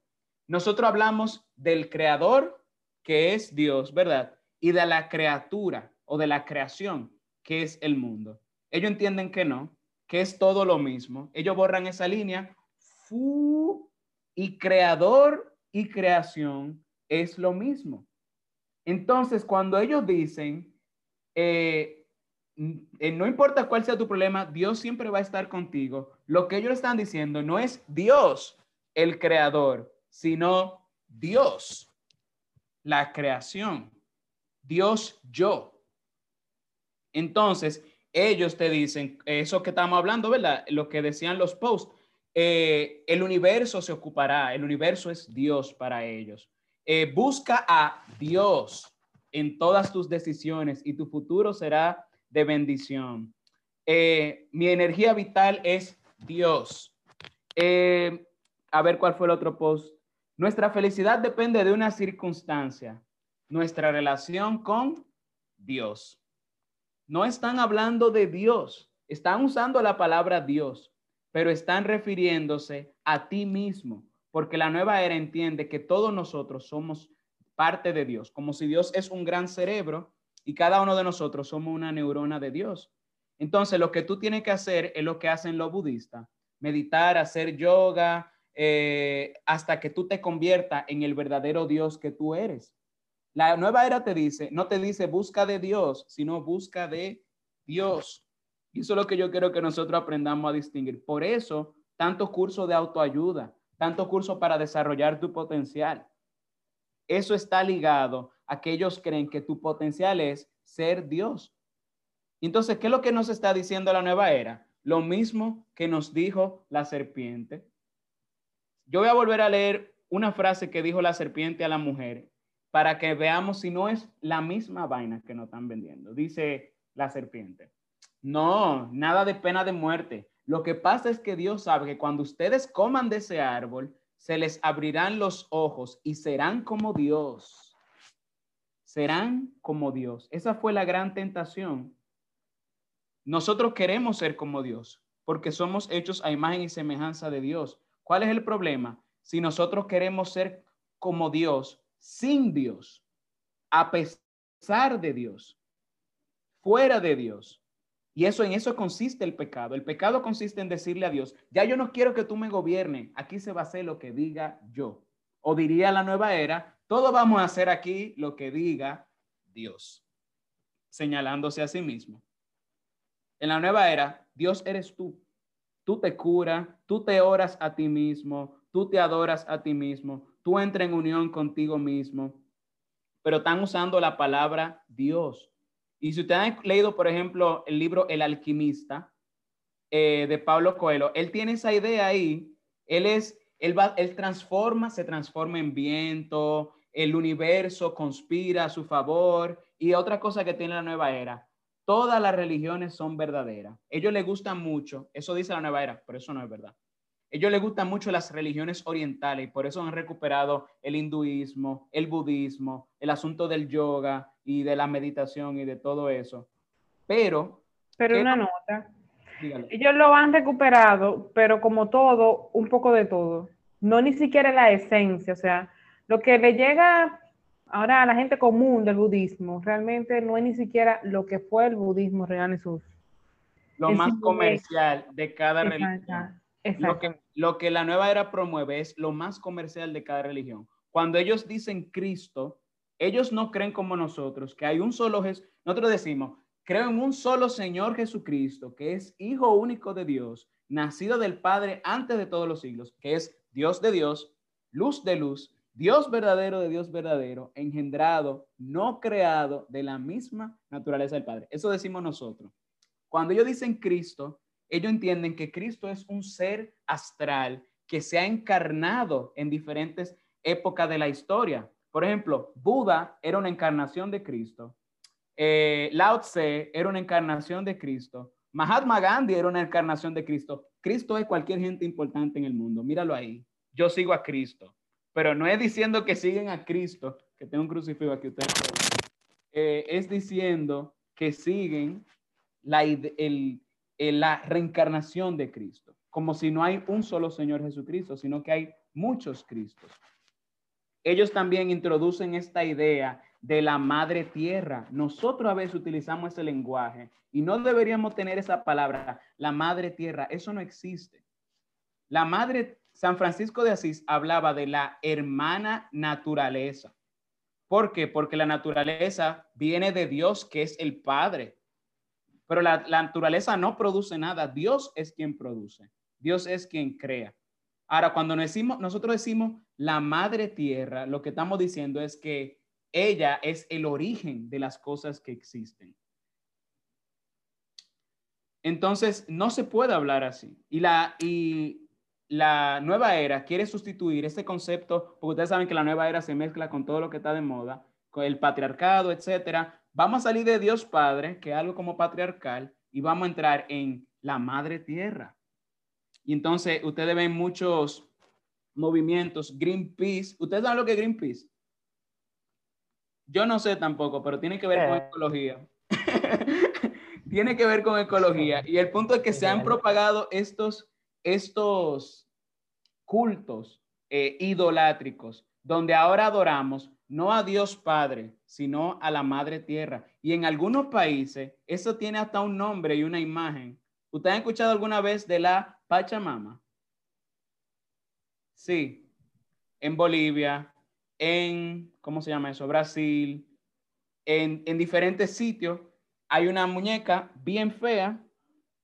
nosotros hablamos del creador, que es Dios, ¿verdad? Y de la criatura o de la creación, que es el mundo. Ellos entienden que no, que es todo lo mismo. Ellos borran esa línea. y creador y creación es lo mismo. Entonces, cuando ellos dicen, eh, eh, no importa cuál sea tu problema, Dios siempre va a estar contigo. Lo que ellos están diciendo no es Dios el creador, sino Dios, la creación, Dios yo. Entonces, ellos te dicen, eso que estamos hablando, ¿verdad? Lo que decían los posts, eh, el universo se ocupará, el universo es Dios para ellos. Eh, busca a Dios en todas tus decisiones y tu futuro será de bendición. Eh, mi energía vital es Dios. Eh, a ver cuál fue el otro post. Nuestra felicidad depende de una circunstancia, nuestra relación con Dios. No están hablando de Dios, están usando la palabra Dios, pero están refiriéndose a ti mismo, porque la nueva era entiende que todos nosotros somos parte de Dios, como si Dios es un gran cerebro y cada uno de nosotros somos una neurona de Dios. Entonces, lo que tú tienes que hacer es lo que hacen los budistas, meditar, hacer yoga, eh, hasta que tú te conviertas en el verdadero Dios que tú eres. La nueva era te dice, no te dice busca de Dios, sino busca de Dios. Y eso es lo que yo quiero que nosotros aprendamos a distinguir. Por eso, tantos cursos de autoayuda, tantos cursos para desarrollar tu potencial. Eso está ligado a que ellos creen que tu potencial es ser Dios. Entonces, ¿qué es lo que nos está diciendo la nueva era? Lo mismo que nos dijo la serpiente. Yo voy a volver a leer una frase que dijo la serpiente a la mujer para que veamos si no es la misma vaina que nos están vendiendo. Dice la serpiente, no, nada de pena de muerte. Lo que pasa es que Dios sabe que cuando ustedes coman de ese árbol, se les abrirán los ojos y serán como Dios. Serán como Dios. Esa fue la gran tentación. Nosotros queremos ser como Dios porque somos hechos a imagen y semejanza de Dios. ¿Cuál es el problema? Si nosotros queremos ser como Dios, sin Dios, a pesar de Dios, fuera de Dios, y eso en eso consiste el pecado. El pecado consiste en decirle a Dios, ya yo no quiero que tú me gobiernes, aquí se va a hacer lo que diga yo. O diría la nueva era, todo vamos a hacer aquí lo que diga Dios, señalándose a sí mismo. En la nueva era, Dios eres tú. Tú te curas, tú te oras a ti mismo, tú te adoras a ti mismo, tú entras en unión contigo mismo, pero están usando la palabra Dios. Y si ustedes han leído, por ejemplo, el libro El alquimista eh, de Pablo Coelho, él tiene esa idea ahí. Él es, él va, él transforma, se transforma en viento, el universo conspira a su favor. Y otra cosa que tiene la nueva era, todas las religiones son verdaderas. Ellos les gustan mucho, eso dice la nueva era, pero eso no es verdad. Ellos les gustan mucho las religiones orientales y por eso han recuperado el hinduismo, el budismo, el asunto del yoga y de la meditación y de todo eso. Pero... Pero una nota. Ellos lo han recuperado, pero como todo, un poco de todo. No ni siquiera la esencia, o sea, lo que le llega ahora a la gente común del budismo, realmente no es ni siquiera lo que fue el budismo real en sus... Lo más comercial de cada religión. Lo que, lo que la nueva era promueve es lo más comercial de cada religión. Cuando ellos dicen Cristo, ellos no creen como nosotros, que hay un solo Jesús. Nosotros decimos, creo en un solo Señor Jesucristo, que es Hijo único de Dios, nacido del Padre antes de todos los siglos, que es Dios de Dios, luz de luz, Dios verdadero de Dios verdadero, engendrado, no creado de la misma naturaleza del Padre. Eso decimos nosotros. Cuando ellos dicen Cristo, ellos entienden que Cristo es un ser astral que se ha encarnado en diferentes épocas de la historia. Por ejemplo, Buda era una encarnación de Cristo. Eh, Lao Tse era una encarnación de Cristo. Mahatma Gandhi era una encarnación de Cristo. Cristo es cualquier gente importante en el mundo. Míralo ahí. Yo sigo a Cristo. Pero no es diciendo que siguen a Cristo, que tengo un crucifijo aquí. Eh, es diciendo que siguen la, el, la reencarnación de Cristo, como si no hay un solo Señor Jesucristo, sino que hay muchos Cristos. Ellos también introducen esta idea de la madre tierra. Nosotros a veces utilizamos ese lenguaje y no deberíamos tener esa palabra, la madre tierra. Eso no existe. La madre, San Francisco de Asís hablaba de la hermana naturaleza. ¿Por qué? Porque la naturaleza viene de Dios, que es el Padre. Pero la, naturaleza no produce nada, Dios es quien produce, Dios es quien crea. Ahora, cuando decimos, nosotros decimos la madre tierra, lo que estamos diciendo es que ella es el origen de las cosas que existen. Entonces, no se puede hablar así. Y la, y la nueva era quiere sustituir este concepto, porque ustedes saben que la nueva era se mezcla con todo lo que está de moda, con el patriarcado, etcétera, Vamos a salir de Dios Padre, que es algo como patriarcal, y vamos a entrar en la madre tierra. Y entonces ustedes ven muchos movimientos, Greenpeace. ¿Ustedes saben lo que es Greenpeace? Yo no sé tampoco, pero tiene que ver con eh. ecología. tiene que ver con ecología. Y el punto es que se han propagado estos, estos cultos eh, idolátricos, donde ahora adoramos no a Dios Padre, sino a la Madre Tierra. Y en algunos países eso tiene hasta un nombre y una imagen. ¿Usted ha escuchado alguna vez de la Pachamama? Sí, en Bolivia, en, ¿cómo se llama eso? Brasil, en, en diferentes sitios hay una muñeca bien fea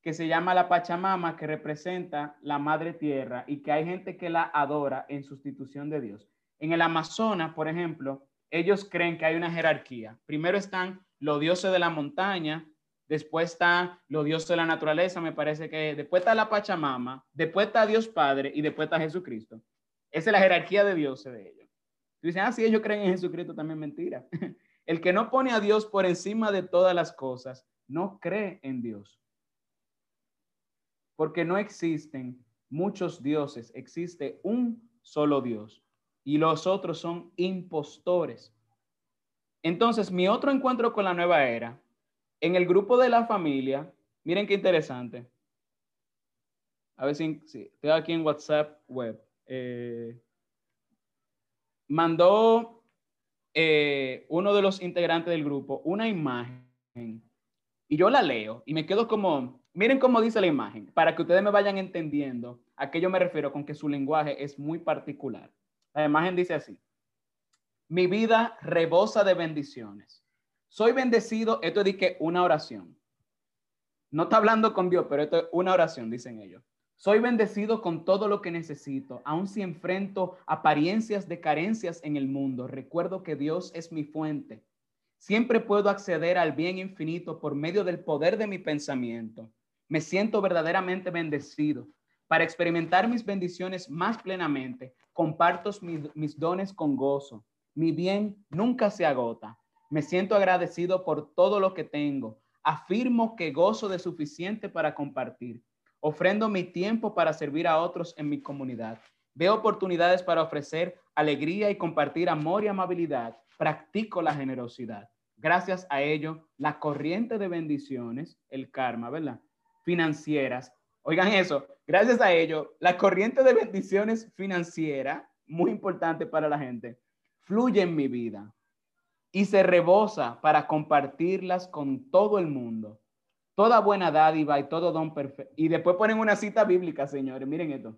que se llama la Pachamama, que representa la Madre Tierra y que hay gente que la adora en sustitución de Dios. En el Amazonas, por ejemplo, ellos creen que hay una jerarquía. Primero están los dioses de la montaña, después están los dioses de la naturaleza, me parece que después está la Pachamama, después está Dios Padre y después está Jesucristo. Esa es la jerarquía de dioses de ellos. Dicen, ah, sí, ellos creen en Jesucristo, también mentira. El que no pone a Dios por encima de todas las cosas, no cree en Dios. Porque no existen muchos dioses, existe un solo Dios y los otros son impostores. Entonces, mi otro encuentro con la nueva era, en el grupo de la familia, miren qué interesante. A ver si, estoy aquí en WhatsApp web. Eh, mandó eh, uno de los integrantes del grupo una imagen y yo la leo y me quedo como, miren cómo dice la imagen, para que ustedes me vayan entendiendo a qué yo me refiero con que su lenguaje es muy particular. La imagen dice así. Mi vida rebosa de bendiciones. Soy bendecido, esto es que una oración. No está hablando con Dios, pero esto es una oración, dicen ellos. Soy bendecido con todo lo que necesito, aun si enfrento apariencias de carencias en el mundo. Recuerdo que Dios es mi fuente. Siempre puedo acceder al bien infinito por medio del poder de mi pensamiento. Me siento verdaderamente bendecido. Para experimentar mis bendiciones más plenamente, comparto mis, dones con gozo. Mi bien nunca se agota. Me siento agradecido por todo lo que tengo. Afirmo que gozo de suficiente para compartir Ofrendo mi tiempo para servir a otros en mi comunidad. Veo oportunidades para ofrecer alegría y compartir amor y amabilidad. Practico la generosidad. Gracias a ello, la corriente de bendiciones, el karma, ¿verdad? Financieras. Oigan eso, gracias a ello, la corriente de bendiciones financiera, muy importante para la gente, fluye en mi vida y se rebosa para compartirlas con todo el mundo toda buena dádiva y todo don perfecto. Y después ponen una cita bíblica, señores, miren esto.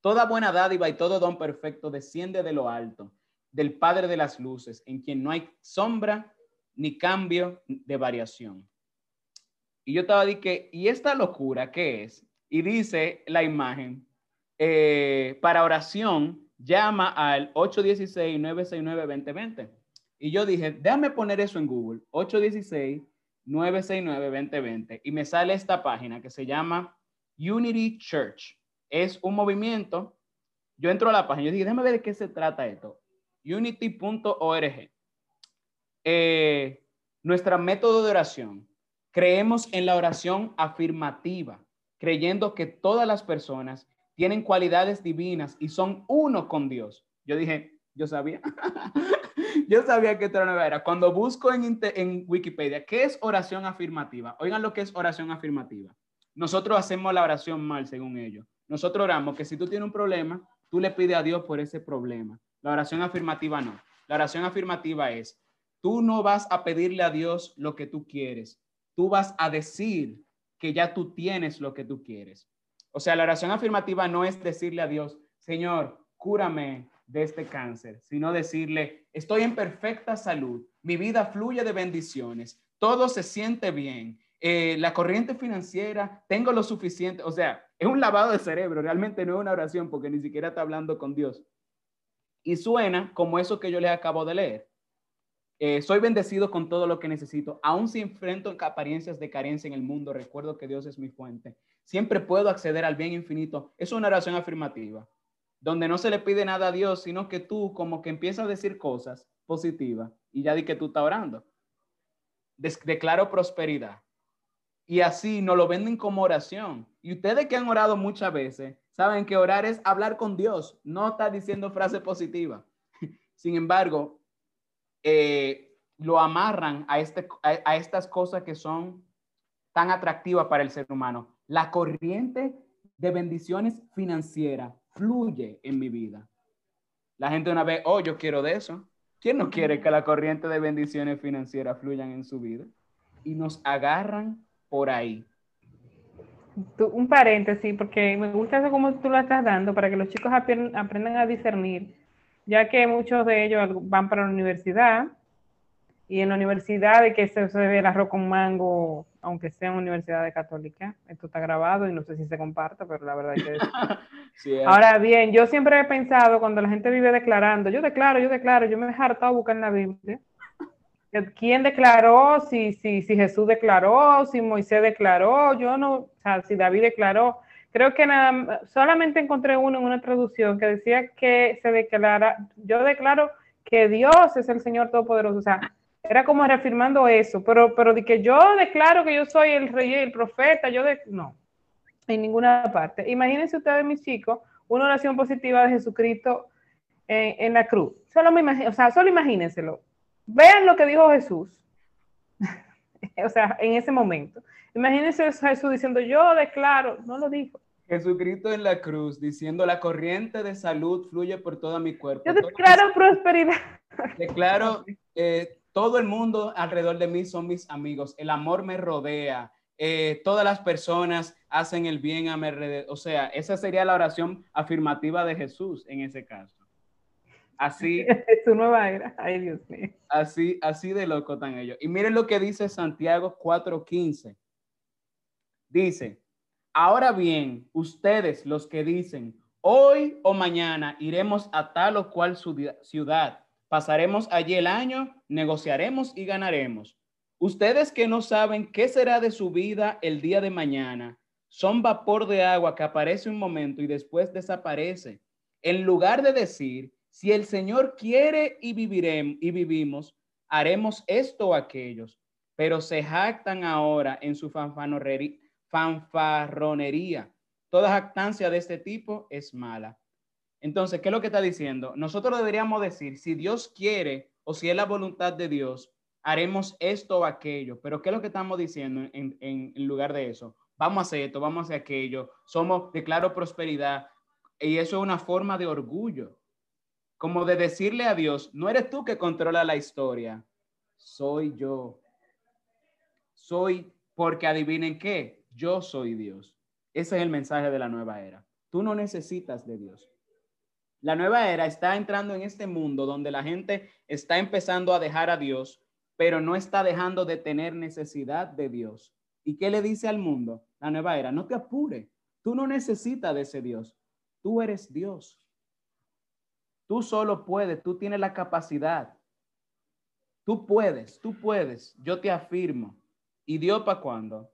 Toda buena dádiva y todo don perfecto desciende de lo alto, del Padre de las Luces, en quien no hay sombra ni cambio de variación. Y yo estaba diciendo, ¿y esta locura qué es? Y dice la imagen, eh, para oración, llama al 816-969-2020. Y yo dije, déjame poner eso en Google, 816 969-2020 y me sale esta página que se llama Unity Church. Es un movimiento. Yo entro a la página y dije, déjame ver de qué se trata esto. Unity.org. Eh, nuestro método de oración. Creemos en la oración afirmativa, creyendo que todas las personas tienen cualidades divinas y son uno con Dios. Yo dije, yo sabía. Yo sabía que esto era. Cuando busco en, en Wikipedia, ¿qué es oración afirmativa? Oigan lo que es oración afirmativa. Nosotros hacemos la oración mal, según ellos. Nosotros oramos que si tú tienes un problema, tú le pides a Dios por ese problema. La oración afirmativa no. La oración afirmativa es, tú no vas a pedirle a Dios lo que tú quieres. Tú vas a decir que ya tú tienes lo que tú quieres. O sea, la oración afirmativa no es decirle a Dios, Señor, cúrame de este cáncer, sino decirle, estoy en perfecta salud, mi vida fluye de bendiciones, todo se siente bien, eh, la corriente financiera, tengo lo suficiente, o sea, es un lavado de cerebro, realmente no es una oración porque ni siquiera está hablando con Dios. Y suena como eso que yo le acabo de leer. Eh, soy bendecido con todo lo que necesito, aun si enfrento apariencias de carencia en el mundo, recuerdo que Dios es mi fuente. Siempre puedo acceder al bien infinito. Es una oración afirmativa donde no se le pide nada a Dios, sino que tú como que empiezas a decir cosas positivas y ya di que tú estás orando. declaro prosperidad. Y así nos lo venden como oración. Y ustedes que han orado muchas veces, saben que orar es hablar con Dios, no está diciendo frase positiva. Sin embargo, eh, lo amarran a, este, a estas cosas que son tan atractivas para el ser humano. La corriente de bendiciones financieras fluye en mi vida. La gente una vez, oh, yo quiero de eso. ¿Quién no quiere que la corriente de bendiciones financieras fluyan en su vida? Y nos agarran por ahí. un paréntesis, porque me gusta eso como tú lo estás dando, para que los chicos aprendan a discernir, ya que muchos de ellos van para la universidad y en la universidad de que se, se ve el arroz con mango aunque sea en universidad católica. Esto está grabado y no sé si se comparta, pero la verdad es que... Ahora bien, yo siempre he pensado, cuando la gente vive declarando, yo declaro, yo declaro, yo me he hartado buscar en la Biblia. ¿Quién declaró? Si, si, si Jesús declaró, si Moisés declaró, yo no, o sea, si David declaró. Creo que nada, solamente encontré uno en una traducción que decía que se declara, yo declaro que Dios es el Señor Todopoderoso. O sea, era como reafirmando eso, pero, pero de que yo declaro que yo soy el rey, el profeta, yo de, no, en ninguna parte. Imagínense ustedes, mis chicos, una oración positiva de Jesucristo en, la cruz. Solo me imagino, o sea, solo imagínenselo. Vean lo que dijo Jesús. o sea, en ese momento. Imagínense Jesús diciendo, yo declaro, no lo dijo. Jesucristo en la cruz diciendo, la corriente de salud fluye por todo mi cuerpo. Yo declaro prosperidad. Declaro eh, todo el mundo alrededor de mí son mis amigos, el amor me rodea, eh, todas las personas hacen el bien a mi alrededor. O sea, esa sería la oración afirmativa de Jesús en ese caso. Así. Es su nueva era. Ay, Dios mío. Así, así de loco están ellos. Y miren lo que dice Santiago 4:15. Dice, ahora bien, ustedes los que dicen, hoy o mañana iremos a tal o cual ciudad, pasaremos allí el año, negociaremos y ganaremos. Ustedes que no saben qué será de su vida el día de mañana, son vapor de agua que aparece un momento y después desaparece. En lugar de decir, si el Señor quiere y viviremos y vivimos, haremos esto o aquellos, pero se jactan ahora en su fanfarronería. Toda jactancia de este tipo es mala. Entonces, ¿qué es lo que está diciendo? Nosotros deberíamos decir, si Dios quiere o si es la voluntad de Dios, haremos esto o aquello. Pero ¿qué es lo que estamos diciendo en, en lugar de eso? vamos a hacer esto, vamos a hacer aquello, somos, declaro prosperidad. Y eso es una forma de orgullo, como de decirle a Dios, no eres tú que controla la historia, soy yo. Soy porque adivinen qué, yo soy Dios. Ese es el mensaje de la nueva era. Tú no necesitas de Dios. La nueva era está entrando en este mundo donde la gente está empezando a dejar a Dios, pero no está dejando de tener necesidad de Dios. ¿Y qué le dice al mundo? La nueva era, no te apure. Tú no necesitas de ese Dios. Tú eres Dios. Tú solo puedes, tú tienes la capacidad. Tú puedes, tú puedes. Yo te afirmo. ¿Y Dios para cuándo?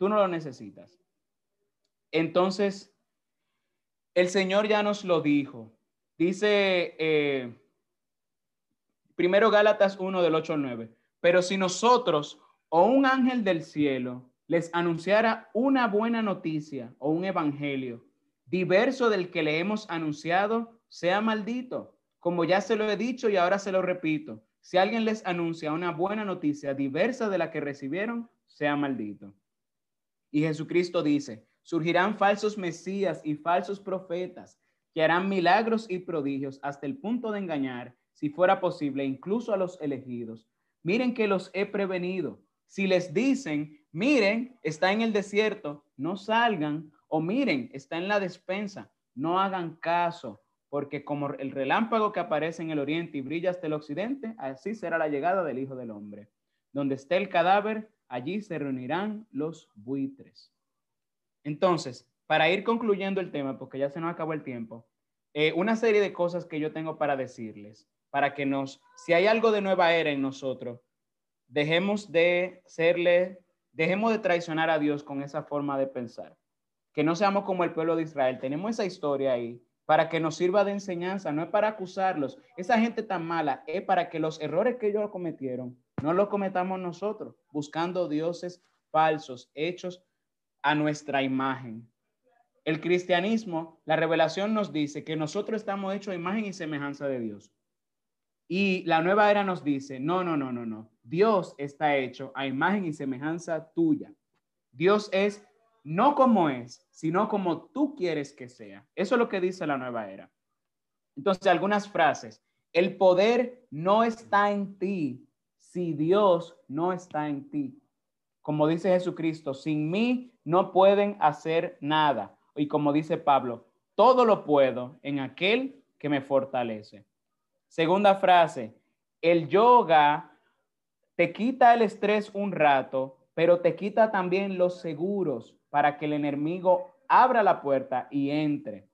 Tú no lo necesitas. Entonces, el Señor ya nos lo dijo. Dice eh, primero Gálatas 1 del 8 al 9. Pero si nosotros o un ángel del cielo les anunciara una buena noticia o un evangelio diverso del que le hemos anunciado, sea maldito. Como ya se lo he dicho y ahora se lo repito, si alguien les anuncia una buena noticia diversa de la que recibieron, sea maldito. Y Jesucristo dice, surgirán falsos mesías y falsos profetas que harán milagros y prodigios hasta el punto de engañar, si fuera posible, incluso a los elegidos. Miren que los he prevenido. Si les dicen, miren, está en el desierto, no salgan, o miren, está en la despensa, no hagan caso, porque como el relámpago que aparece en el oriente y brilla hasta el occidente, así será la llegada del Hijo del Hombre. Donde esté el cadáver, allí se reunirán los buitres. Entonces, para ir concluyendo el tema, porque ya se nos acabó el tiempo, eh, una serie de cosas que yo tengo para decirles, para que nos, si hay algo de nueva era en nosotros, dejemos de serle, dejemos de traicionar a Dios con esa forma de pensar. Que no seamos como el pueblo de Israel. Tenemos esa historia ahí para que nos sirva de enseñanza, no es para acusarlos. Esa gente tan mala es para que los errores que ellos cometieron no los cometamos nosotros, buscando dioses falsos, hechos a nuestra imagen. El cristianismo, la revelación nos dice que nosotros estamos hechos a imagen y semejanza de Dios. Y la nueva era nos dice, no, no, no, no, no. Dios está hecho a imagen y semejanza tuya. Dios es no como es, sino como tú quieres que sea. Eso es lo que dice la nueva era. Entonces, algunas frases. El poder no está en ti si Dios no está en ti. Como dice Jesucristo, sin mí no pueden hacer nada. Y como dice Pablo, todo lo puedo en aquel que me fortalece. Segunda frase, el yoga te quita el estrés un rato, pero te quita también los seguros para que el enemigo abra la puerta y entre.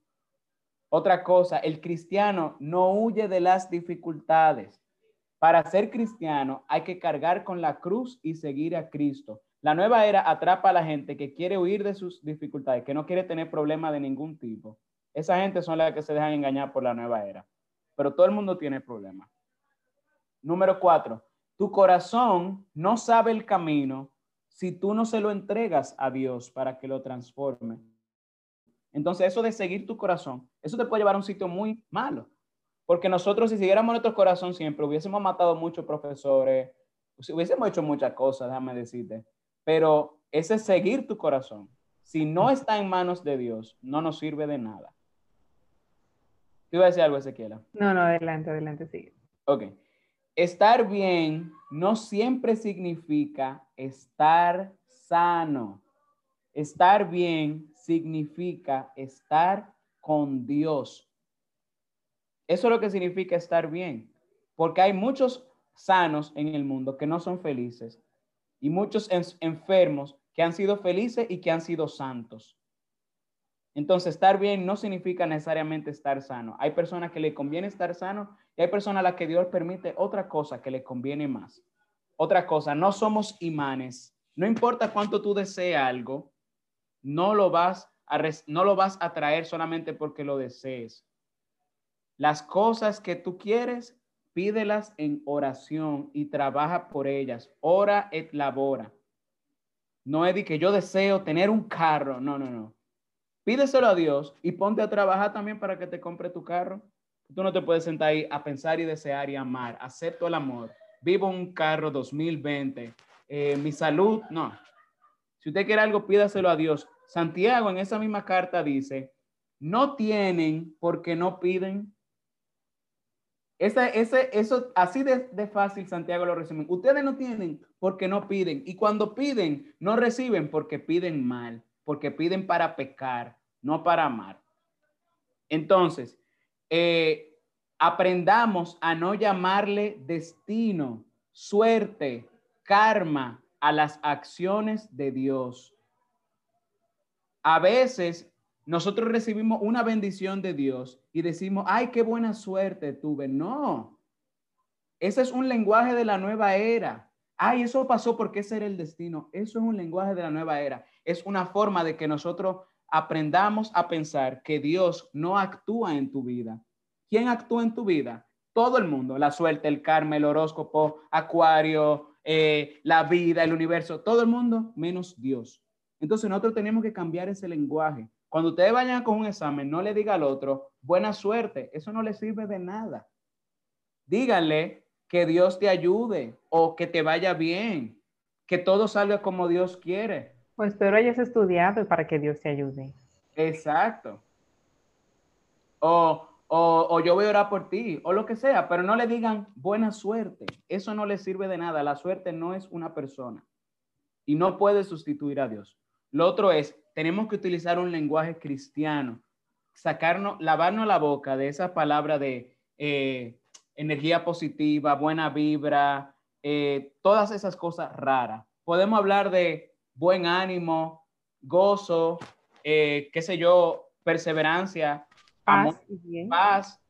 Otra cosa, el cristiano no huye de las dificultades. Para ser cristiano hay que cargar con la cruz y seguir a Cristo. La nueva era atrapa a la gente que quiere huir de sus dificultades, que no quiere tener problemas de ningún tipo. Esa gente son las que se dejan engañar por la nueva era pero todo el mundo tiene problemas. Número cuatro, tu corazón no sabe el camino si tú no se lo entregas a Dios para que lo transforme. Entonces, eso de seguir tu corazón, eso te puede llevar a un sitio muy malo. Porque nosotros, si siguiéramos nuestro corazón siempre, hubiésemos matado muchos profesores, hubiésemos hecho muchas cosas, déjame decirte. Pero ese seguir tu corazón, si no está en manos de Dios, no nos sirve de nada. ¿Te iba a decir algo, Ezequiela? No, no, adelante, adelante, sigue. Ok. Estar bien no siempre significa estar sano. Estar bien significa estar con Dios. Eso es lo que significa estar bien, porque hay muchos sanos en el mundo que no son felices y muchos enfermos que han sido felices y que han sido santos. Entonces, estar bien no significa necesariamente estar sano. Hay personas que le conviene estar sano y hay personas a las que Dios permite otra cosa que le conviene más. Otra cosa, no somos imanes. No importa cuánto tú desees algo, no lo vas a, no lo vas a traer solamente porque lo desees. Las cosas que tú quieres, pídelas en oración y trabaja por ellas. Ora et labora. No es de que yo deseo tener un carro. No, no, no. Pídeselo a Dios y ponte a trabajar también para que te compre tu carro. Tú no te puedes sentar ahí a pensar y desear y amar. Acepto el amor. Vivo un carro 2020. Eh, mi salud, no. Si usted quiere algo, pídaselo a Dios. Santiago en esa misma carta dice, no tienen porque no piden. Ese, ese, eso, así de, de fácil Santiago lo resume. Ustedes no tienen porque no piden. Y cuando piden, no reciben porque piden mal, porque piden para pecar, no para amar. Entonces, eh, aprendamos a no llamarle destino, suerte, karma a las acciones de Dios. A veces nosotros recibimos una bendición de Dios y decimos, ay, qué buena suerte tuve. No, ese es un lenguaje de la nueva era. Ay, eso pasó porque ese era el destino. Eso es un lenguaje de la nueva era. Es una forma de que nosotros aprendamos a pensar que Dios no actúa en tu vida. ¿Quién actúa en tu vida? Todo el mundo. La suerte, el karma, el horóscopo, acuario, eh, la vida, el universo. Todo el mundo menos Dios. Entonces nosotros tenemos que cambiar ese lenguaje. Cuando ustedes vayan con un examen, no le diga al otro, buena suerte, eso no le sirve de nada. Díganle que Dios te ayude o que te vaya bien, que todo salga como Dios quiere. Pues pero hayas estudiado para que Dios te ayude. Exacto. O, o, o, yo voy a orar por ti, o lo que sea, pero no le digan buena suerte. Eso no le sirve de nada. La suerte no es una persona y no puede sustituir a Dios. Lo otro es, tenemos que utilizar un lenguaje cristiano, sacarnos, lavarnos la boca de esa palabra de eh, energía positiva, buena vibra, eh, todas esas cosas raras. Podemos hablar de buen ánimo, gozo, eh, qué sé yo, perseverancia, paz, paz.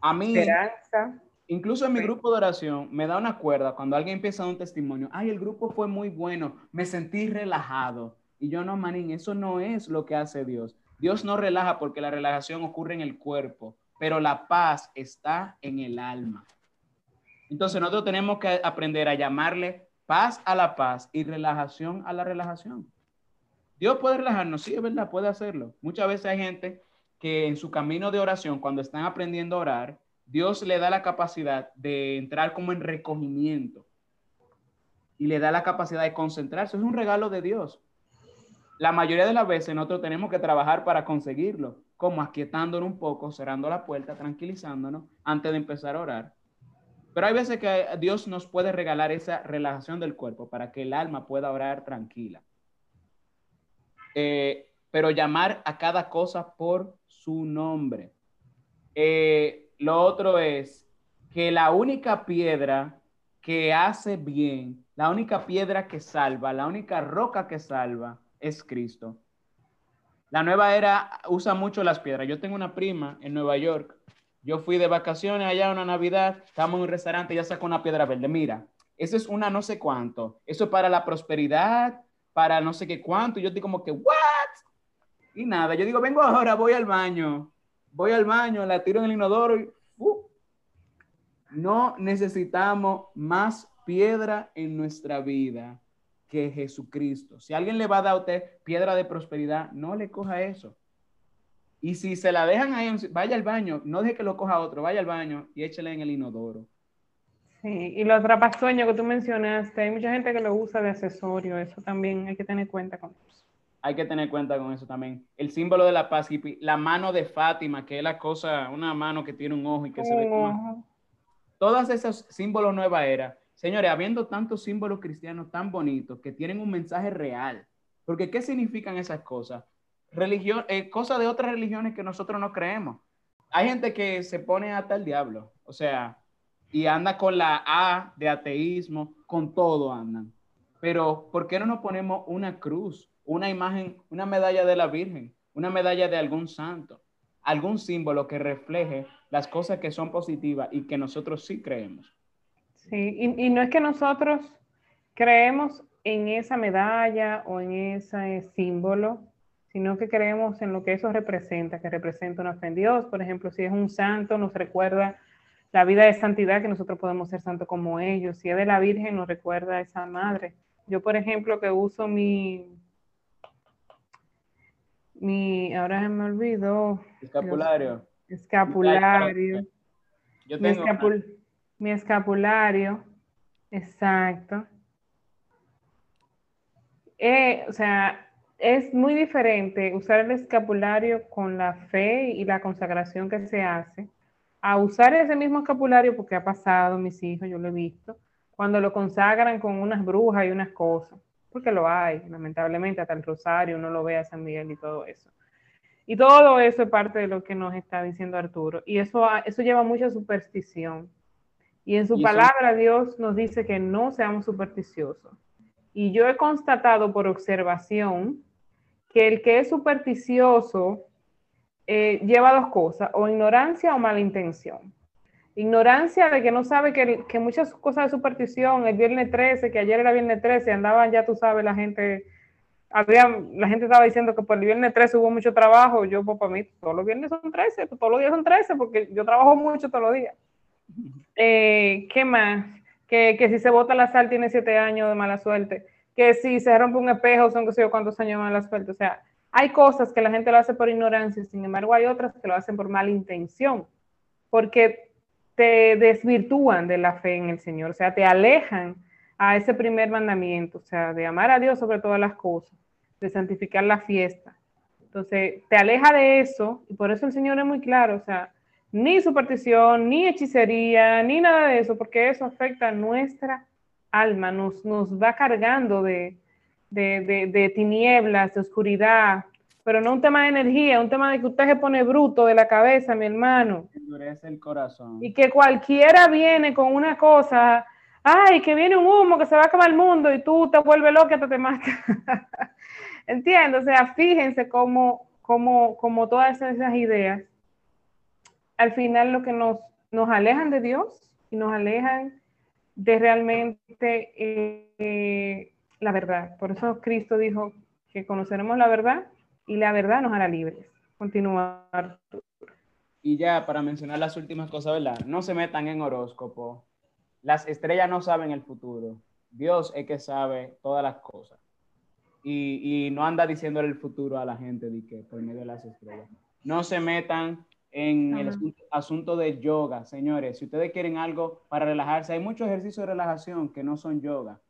A mí, esperanza. Incluso en mi grupo de oración me da una cuerda cuando alguien empieza un testimonio. Ay, el grupo fue muy bueno, me sentí relajado. Y yo no, manín, eso no es lo que hace Dios. Dios no relaja porque la relajación ocurre en el cuerpo, pero la paz está en el alma. Entonces nosotros tenemos que aprender a llamarle paz a la paz y relajación a la relajación. Dios puede relajarnos, sí, es verdad, puede hacerlo. Muchas veces hay gente que en su camino de oración, cuando están aprendiendo a orar, Dios le da la capacidad de entrar como en recogimiento y le da la capacidad de concentrarse. Es un regalo de Dios. La mayoría de las veces nosotros tenemos que trabajar para conseguirlo, como aquietándonos un poco, cerrando la puerta, tranquilizándonos antes de empezar a orar. Pero hay veces que Dios nos puede regalar esa relajación del cuerpo para que el alma pueda orar tranquila. Eh, pero llamar a cada cosa por su nombre. Eh, lo otro es que la única piedra que hace bien, la única piedra que salva, la única roca que salva es Cristo. La nueva era usa mucho las piedras. Yo tengo una prima en Nueva York. Yo fui de vacaciones allá una Navidad, estamos en un restaurante y ya sacó una piedra verde. Mira, eso es una no sé cuánto. Eso es para la prosperidad, para no sé qué cuánto. Y yo digo como que, ¿what? Y nada, yo digo, vengo ahora, voy al baño voy al baño, la tiro en el inodoro y uh, no necesitamos más piedra en nuestra vida que Jesucristo. Si alguien le va a dar a usted piedra de prosperidad, no le coja eso. Y si se la dejan ahí, vaya al baño, no deje que lo coja otro, vaya al baño y échele en el inodoro. Sí, y los trapasueños que tú mencionaste, hay mucha gente que lo usa de accesorio, eso también hay que tener cuenta con eso hay que tener cuenta con eso también. El símbolo de la paz, la mano de Fátima, que es la cosa, una mano que tiene un ojo y que se ve como... Todas esos símbolos nueva era. Señores, habiendo tantos símbolos cristianos tan bonitos que tienen un mensaje real, porque ¿qué significan esas cosas? Religión, eh, cosas de otras religiones que nosotros no creemos. Hay gente que se pone hasta el diablo, o sea, y anda con la A de ateísmo, con todo andan. Pero ¿por qué no nos ponemos una cruz, una imagen, una medalla de la Virgen, una medalla de algún santo, algún símbolo que refleje las cosas que son positivas y que nosotros sí creemos? Sí, y, y no es que nosotros creemos en esa medalla o en ese símbolo, sino que creemos en lo que eso representa, que representa una fe en Dios. Por ejemplo, si es un santo, nos recuerda la vida de santidad, que nosotros podemos ser santos como ellos. Si es de la Virgen, nos recuerda a esa madre. Yo, por ejemplo, que uso mi, mi, ahora me olvidó. Escapulario. Escapulario. Yo tengo mi, mi escapulario. Exacto. Eh, o sea, es muy diferente usar el escapulario con la fe y la consagración que se hace a usar ese mismo escapulario porque ha pasado mis hijos, yo lo he visto, cuando lo consagran con unas brujas y unas cosas, porque lo hay, lamentablemente, hasta el rosario uno lo ve a San Miguel y todo eso. Y todo eso es parte de lo que nos está diciendo Arturo. Y eso, eso lleva mucha superstición. Y en su palabra Dios nos dice que no seamos supersticiosos. Y yo he constatado por observación que el que es supersticioso eh, lleva dos cosas, o ignorancia o mala intención. Ignorancia de que no sabe que, que, muchas cosas de superstición, el viernes 13, que ayer era viernes 13, andaban ya, tú sabes, la gente, había, la gente estaba diciendo que por el viernes 13 hubo mucho trabajo, yo, pues para mí, todos los viernes son 13, pues, todos los días son 13, porque yo trabajo mucho todos los días. Eh, ¿Qué más? Que, que si se bota la sal tiene siete años de mala suerte que si se rompe un espejo son que sé yo cuántos años más la suerte. O sea, hay cosas que la gente lo hace por ignorancia, sin embargo hay otras que lo hacen por mala intención, porque te desvirtúan de la fe en el Señor, o sea, te alejan a ese primer mandamiento, o sea, de amar a Dios sobre todas las cosas, de santificar la fiesta. Entonces, te aleja de eso y por eso el Señor es muy claro, o sea, ni superstición, ni hechicería, ni nada de eso, porque eso afecta a nuestra alma, nos, nos va cargando de, de, tinieblas, de oscuridad, pero no un tema de energía, un tema de que usted se pone bruto de la cabeza, mi hermano. Endurece el corazón. Y que cualquiera viene con una cosa, ay, que viene un humo, que se va a acabar el mundo y tú te vuelves loca, te, te matas. Entiendo, o sea, fíjense cómo, cómo, cómo todas esas ideas, al final lo que nos, nos alejan de Dios y nos alejan de realmente eh, la verdad. Por eso Cristo dijo que conoceremos la verdad y la verdad nos hará libres. Continuar. Y ya para mencionar las últimas cosas, ¿verdad? No se metan en horóscopo. Las estrellas no saben el futuro. Dios es que sabe todas las cosas. Y, y no anda diciéndole el futuro a la gente de que por medio de las estrellas. No se metan en el asunto, de yoga, señores. Si ustedes quieren algo para relajarse, hay muchos ejercicios de relajación que no son yoga.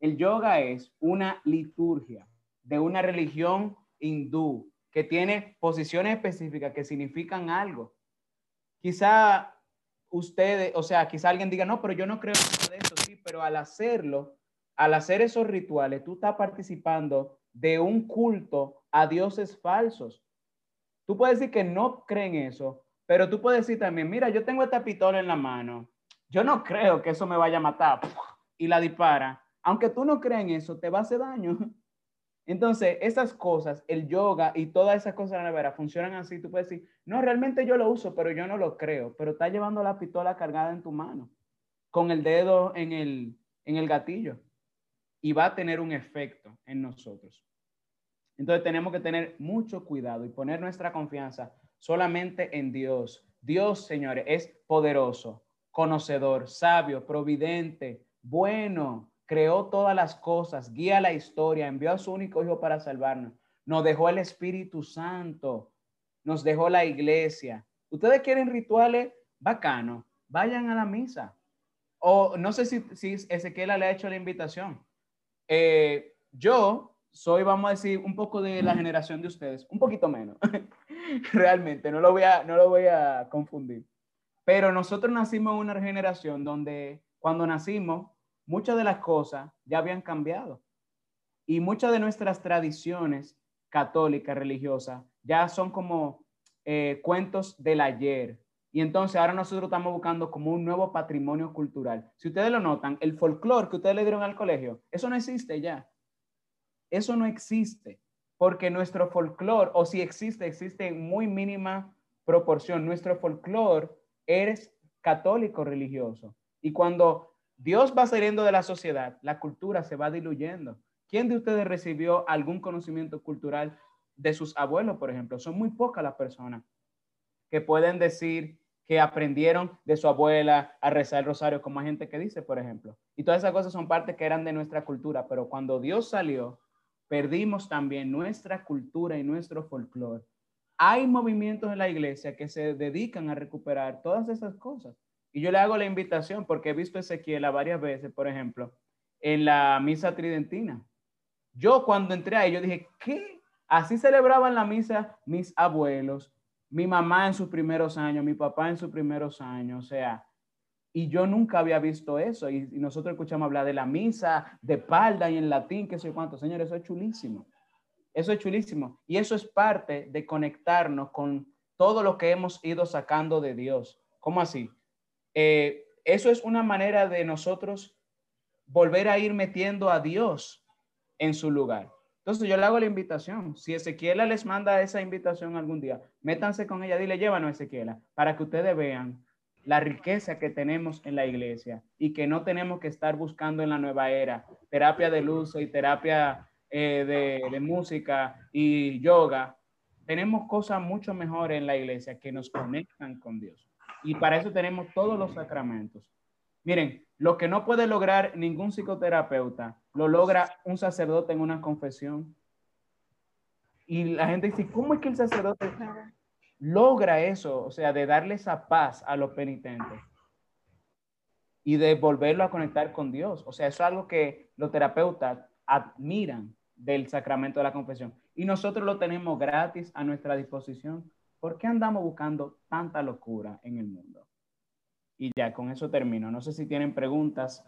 El yoga es una liturgia de una religión hindú que tiene posiciones específicas que significan algo. Quizá ustedes, o sea, quizá alguien diga, no, pero yo no creo en de eso, sí, pero al hacerlo, al hacer esos rituales, tú estás participando de un culto a dioses falsos. Tú puedes decir que no creen eso, pero tú puedes decir también, mira, yo tengo esta pistola en la mano, yo no creo que eso me vaya a matar, y la dispara. Aunque tú no crees en eso, te va a hacer daño. Entonces, esas cosas, el yoga y todas esas cosas de la nevera funcionan así. Tú puedes decir, no, realmente yo lo uso, pero yo no lo creo. Pero estás llevando la pistola cargada en tu mano, con el dedo en el, en el gatillo. Y va a tener un efecto en nosotros. Entonces tenemos que tener mucho cuidado y poner nuestra confianza solamente en Dios. Dios, señores, es poderoso, conocedor, sabio, providente, bueno, creó todas las cosas, guía la historia, envió a su único hijo para salvarnos, nos dejó el Espíritu Santo, nos dejó la iglesia. Ustedes quieren rituales bacanos, vayan a la misa. O no sé si, si Ezequiel le ha hecho la invitación. Eh, yo soy, vamos a decir, un poco de la generación de ustedes, un poquito menos, realmente, no lo, voy a, no lo voy a confundir. Pero nosotros nacimos en una generación donde cuando nacimos, muchas de las cosas ya habían cambiado. Y muchas de nuestras tradiciones católicas, religiosas, ya son como eh, cuentos del ayer. Y entonces ahora nosotros estamos buscando como un nuevo patrimonio cultural. Si ustedes lo notan, el folclore que ustedes le dieron al colegio, eso no existe ya. Eso no existe, porque nuestro folclore, o si existe, existe en muy mínima proporción. Nuestro folclore es católico religioso. Y cuando Dios va saliendo de la sociedad, la cultura se va diluyendo. ¿Quién de ustedes recibió algún conocimiento cultural de sus abuelos, por ejemplo? Son muy pocas las personas que pueden decir que aprendieron de su abuela a rezar el rosario, como hay gente que dice, por ejemplo. Y todas esas cosas son partes que eran de nuestra cultura, pero cuando Dios salió, perdimos también nuestra cultura y nuestro folclore. Hay movimientos en la iglesia que se dedican a recuperar todas esas cosas. Y yo le hago la invitación porque he visto a Ezequiel varias veces, por ejemplo, en la misa tridentina. Yo cuando entré ahí, yo dije, ¿qué? Así celebraban la misa mis abuelos, mi mamá en sus primeros años, mi papá en sus primeros años, o sea, y yo nunca había visto eso. Y, nosotros escuchamos hablar de la misa, de palda y en latín, qué sé cuánto. Señores, eso es chulísimo. Eso es chulísimo. Y eso es parte de conectarnos con todo lo que hemos ido sacando de Dios. ¿Cómo así? Eh, eso es una manera de nosotros volver a ir metiendo a Dios en su lugar. Entonces yo le hago la invitación. Si Ezequiela les manda esa invitación algún día, métanse con ella, dile, llévanos Ezequiela, para que ustedes vean la riqueza que tenemos en la iglesia y que no tenemos que estar buscando en la nueva era terapia de luz y terapia eh, de, de música y yoga. Tenemos cosas mucho mejores en la iglesia que nos conectan con Dios. Y para eso tenemos todos los sacramentos. Miren, lo que no puede lograr ningún psicoterapeuta, lo logra un sacerdote en una confesión. Y la gente dice, ¿cómo es que el sacerdote logra eso? O sea, de darle esa paz a los penitentes y de volverlo a conectar con Dios. O sea, eso es algo que los terapeutas admiran del sacramento de la confesión. Y nosotros lo tenemos gratis a nuestra disposición. ¿Por qué andamos buscando tanta locura en el mundo? Y ya, con eso termino. No sé si tienen preguntas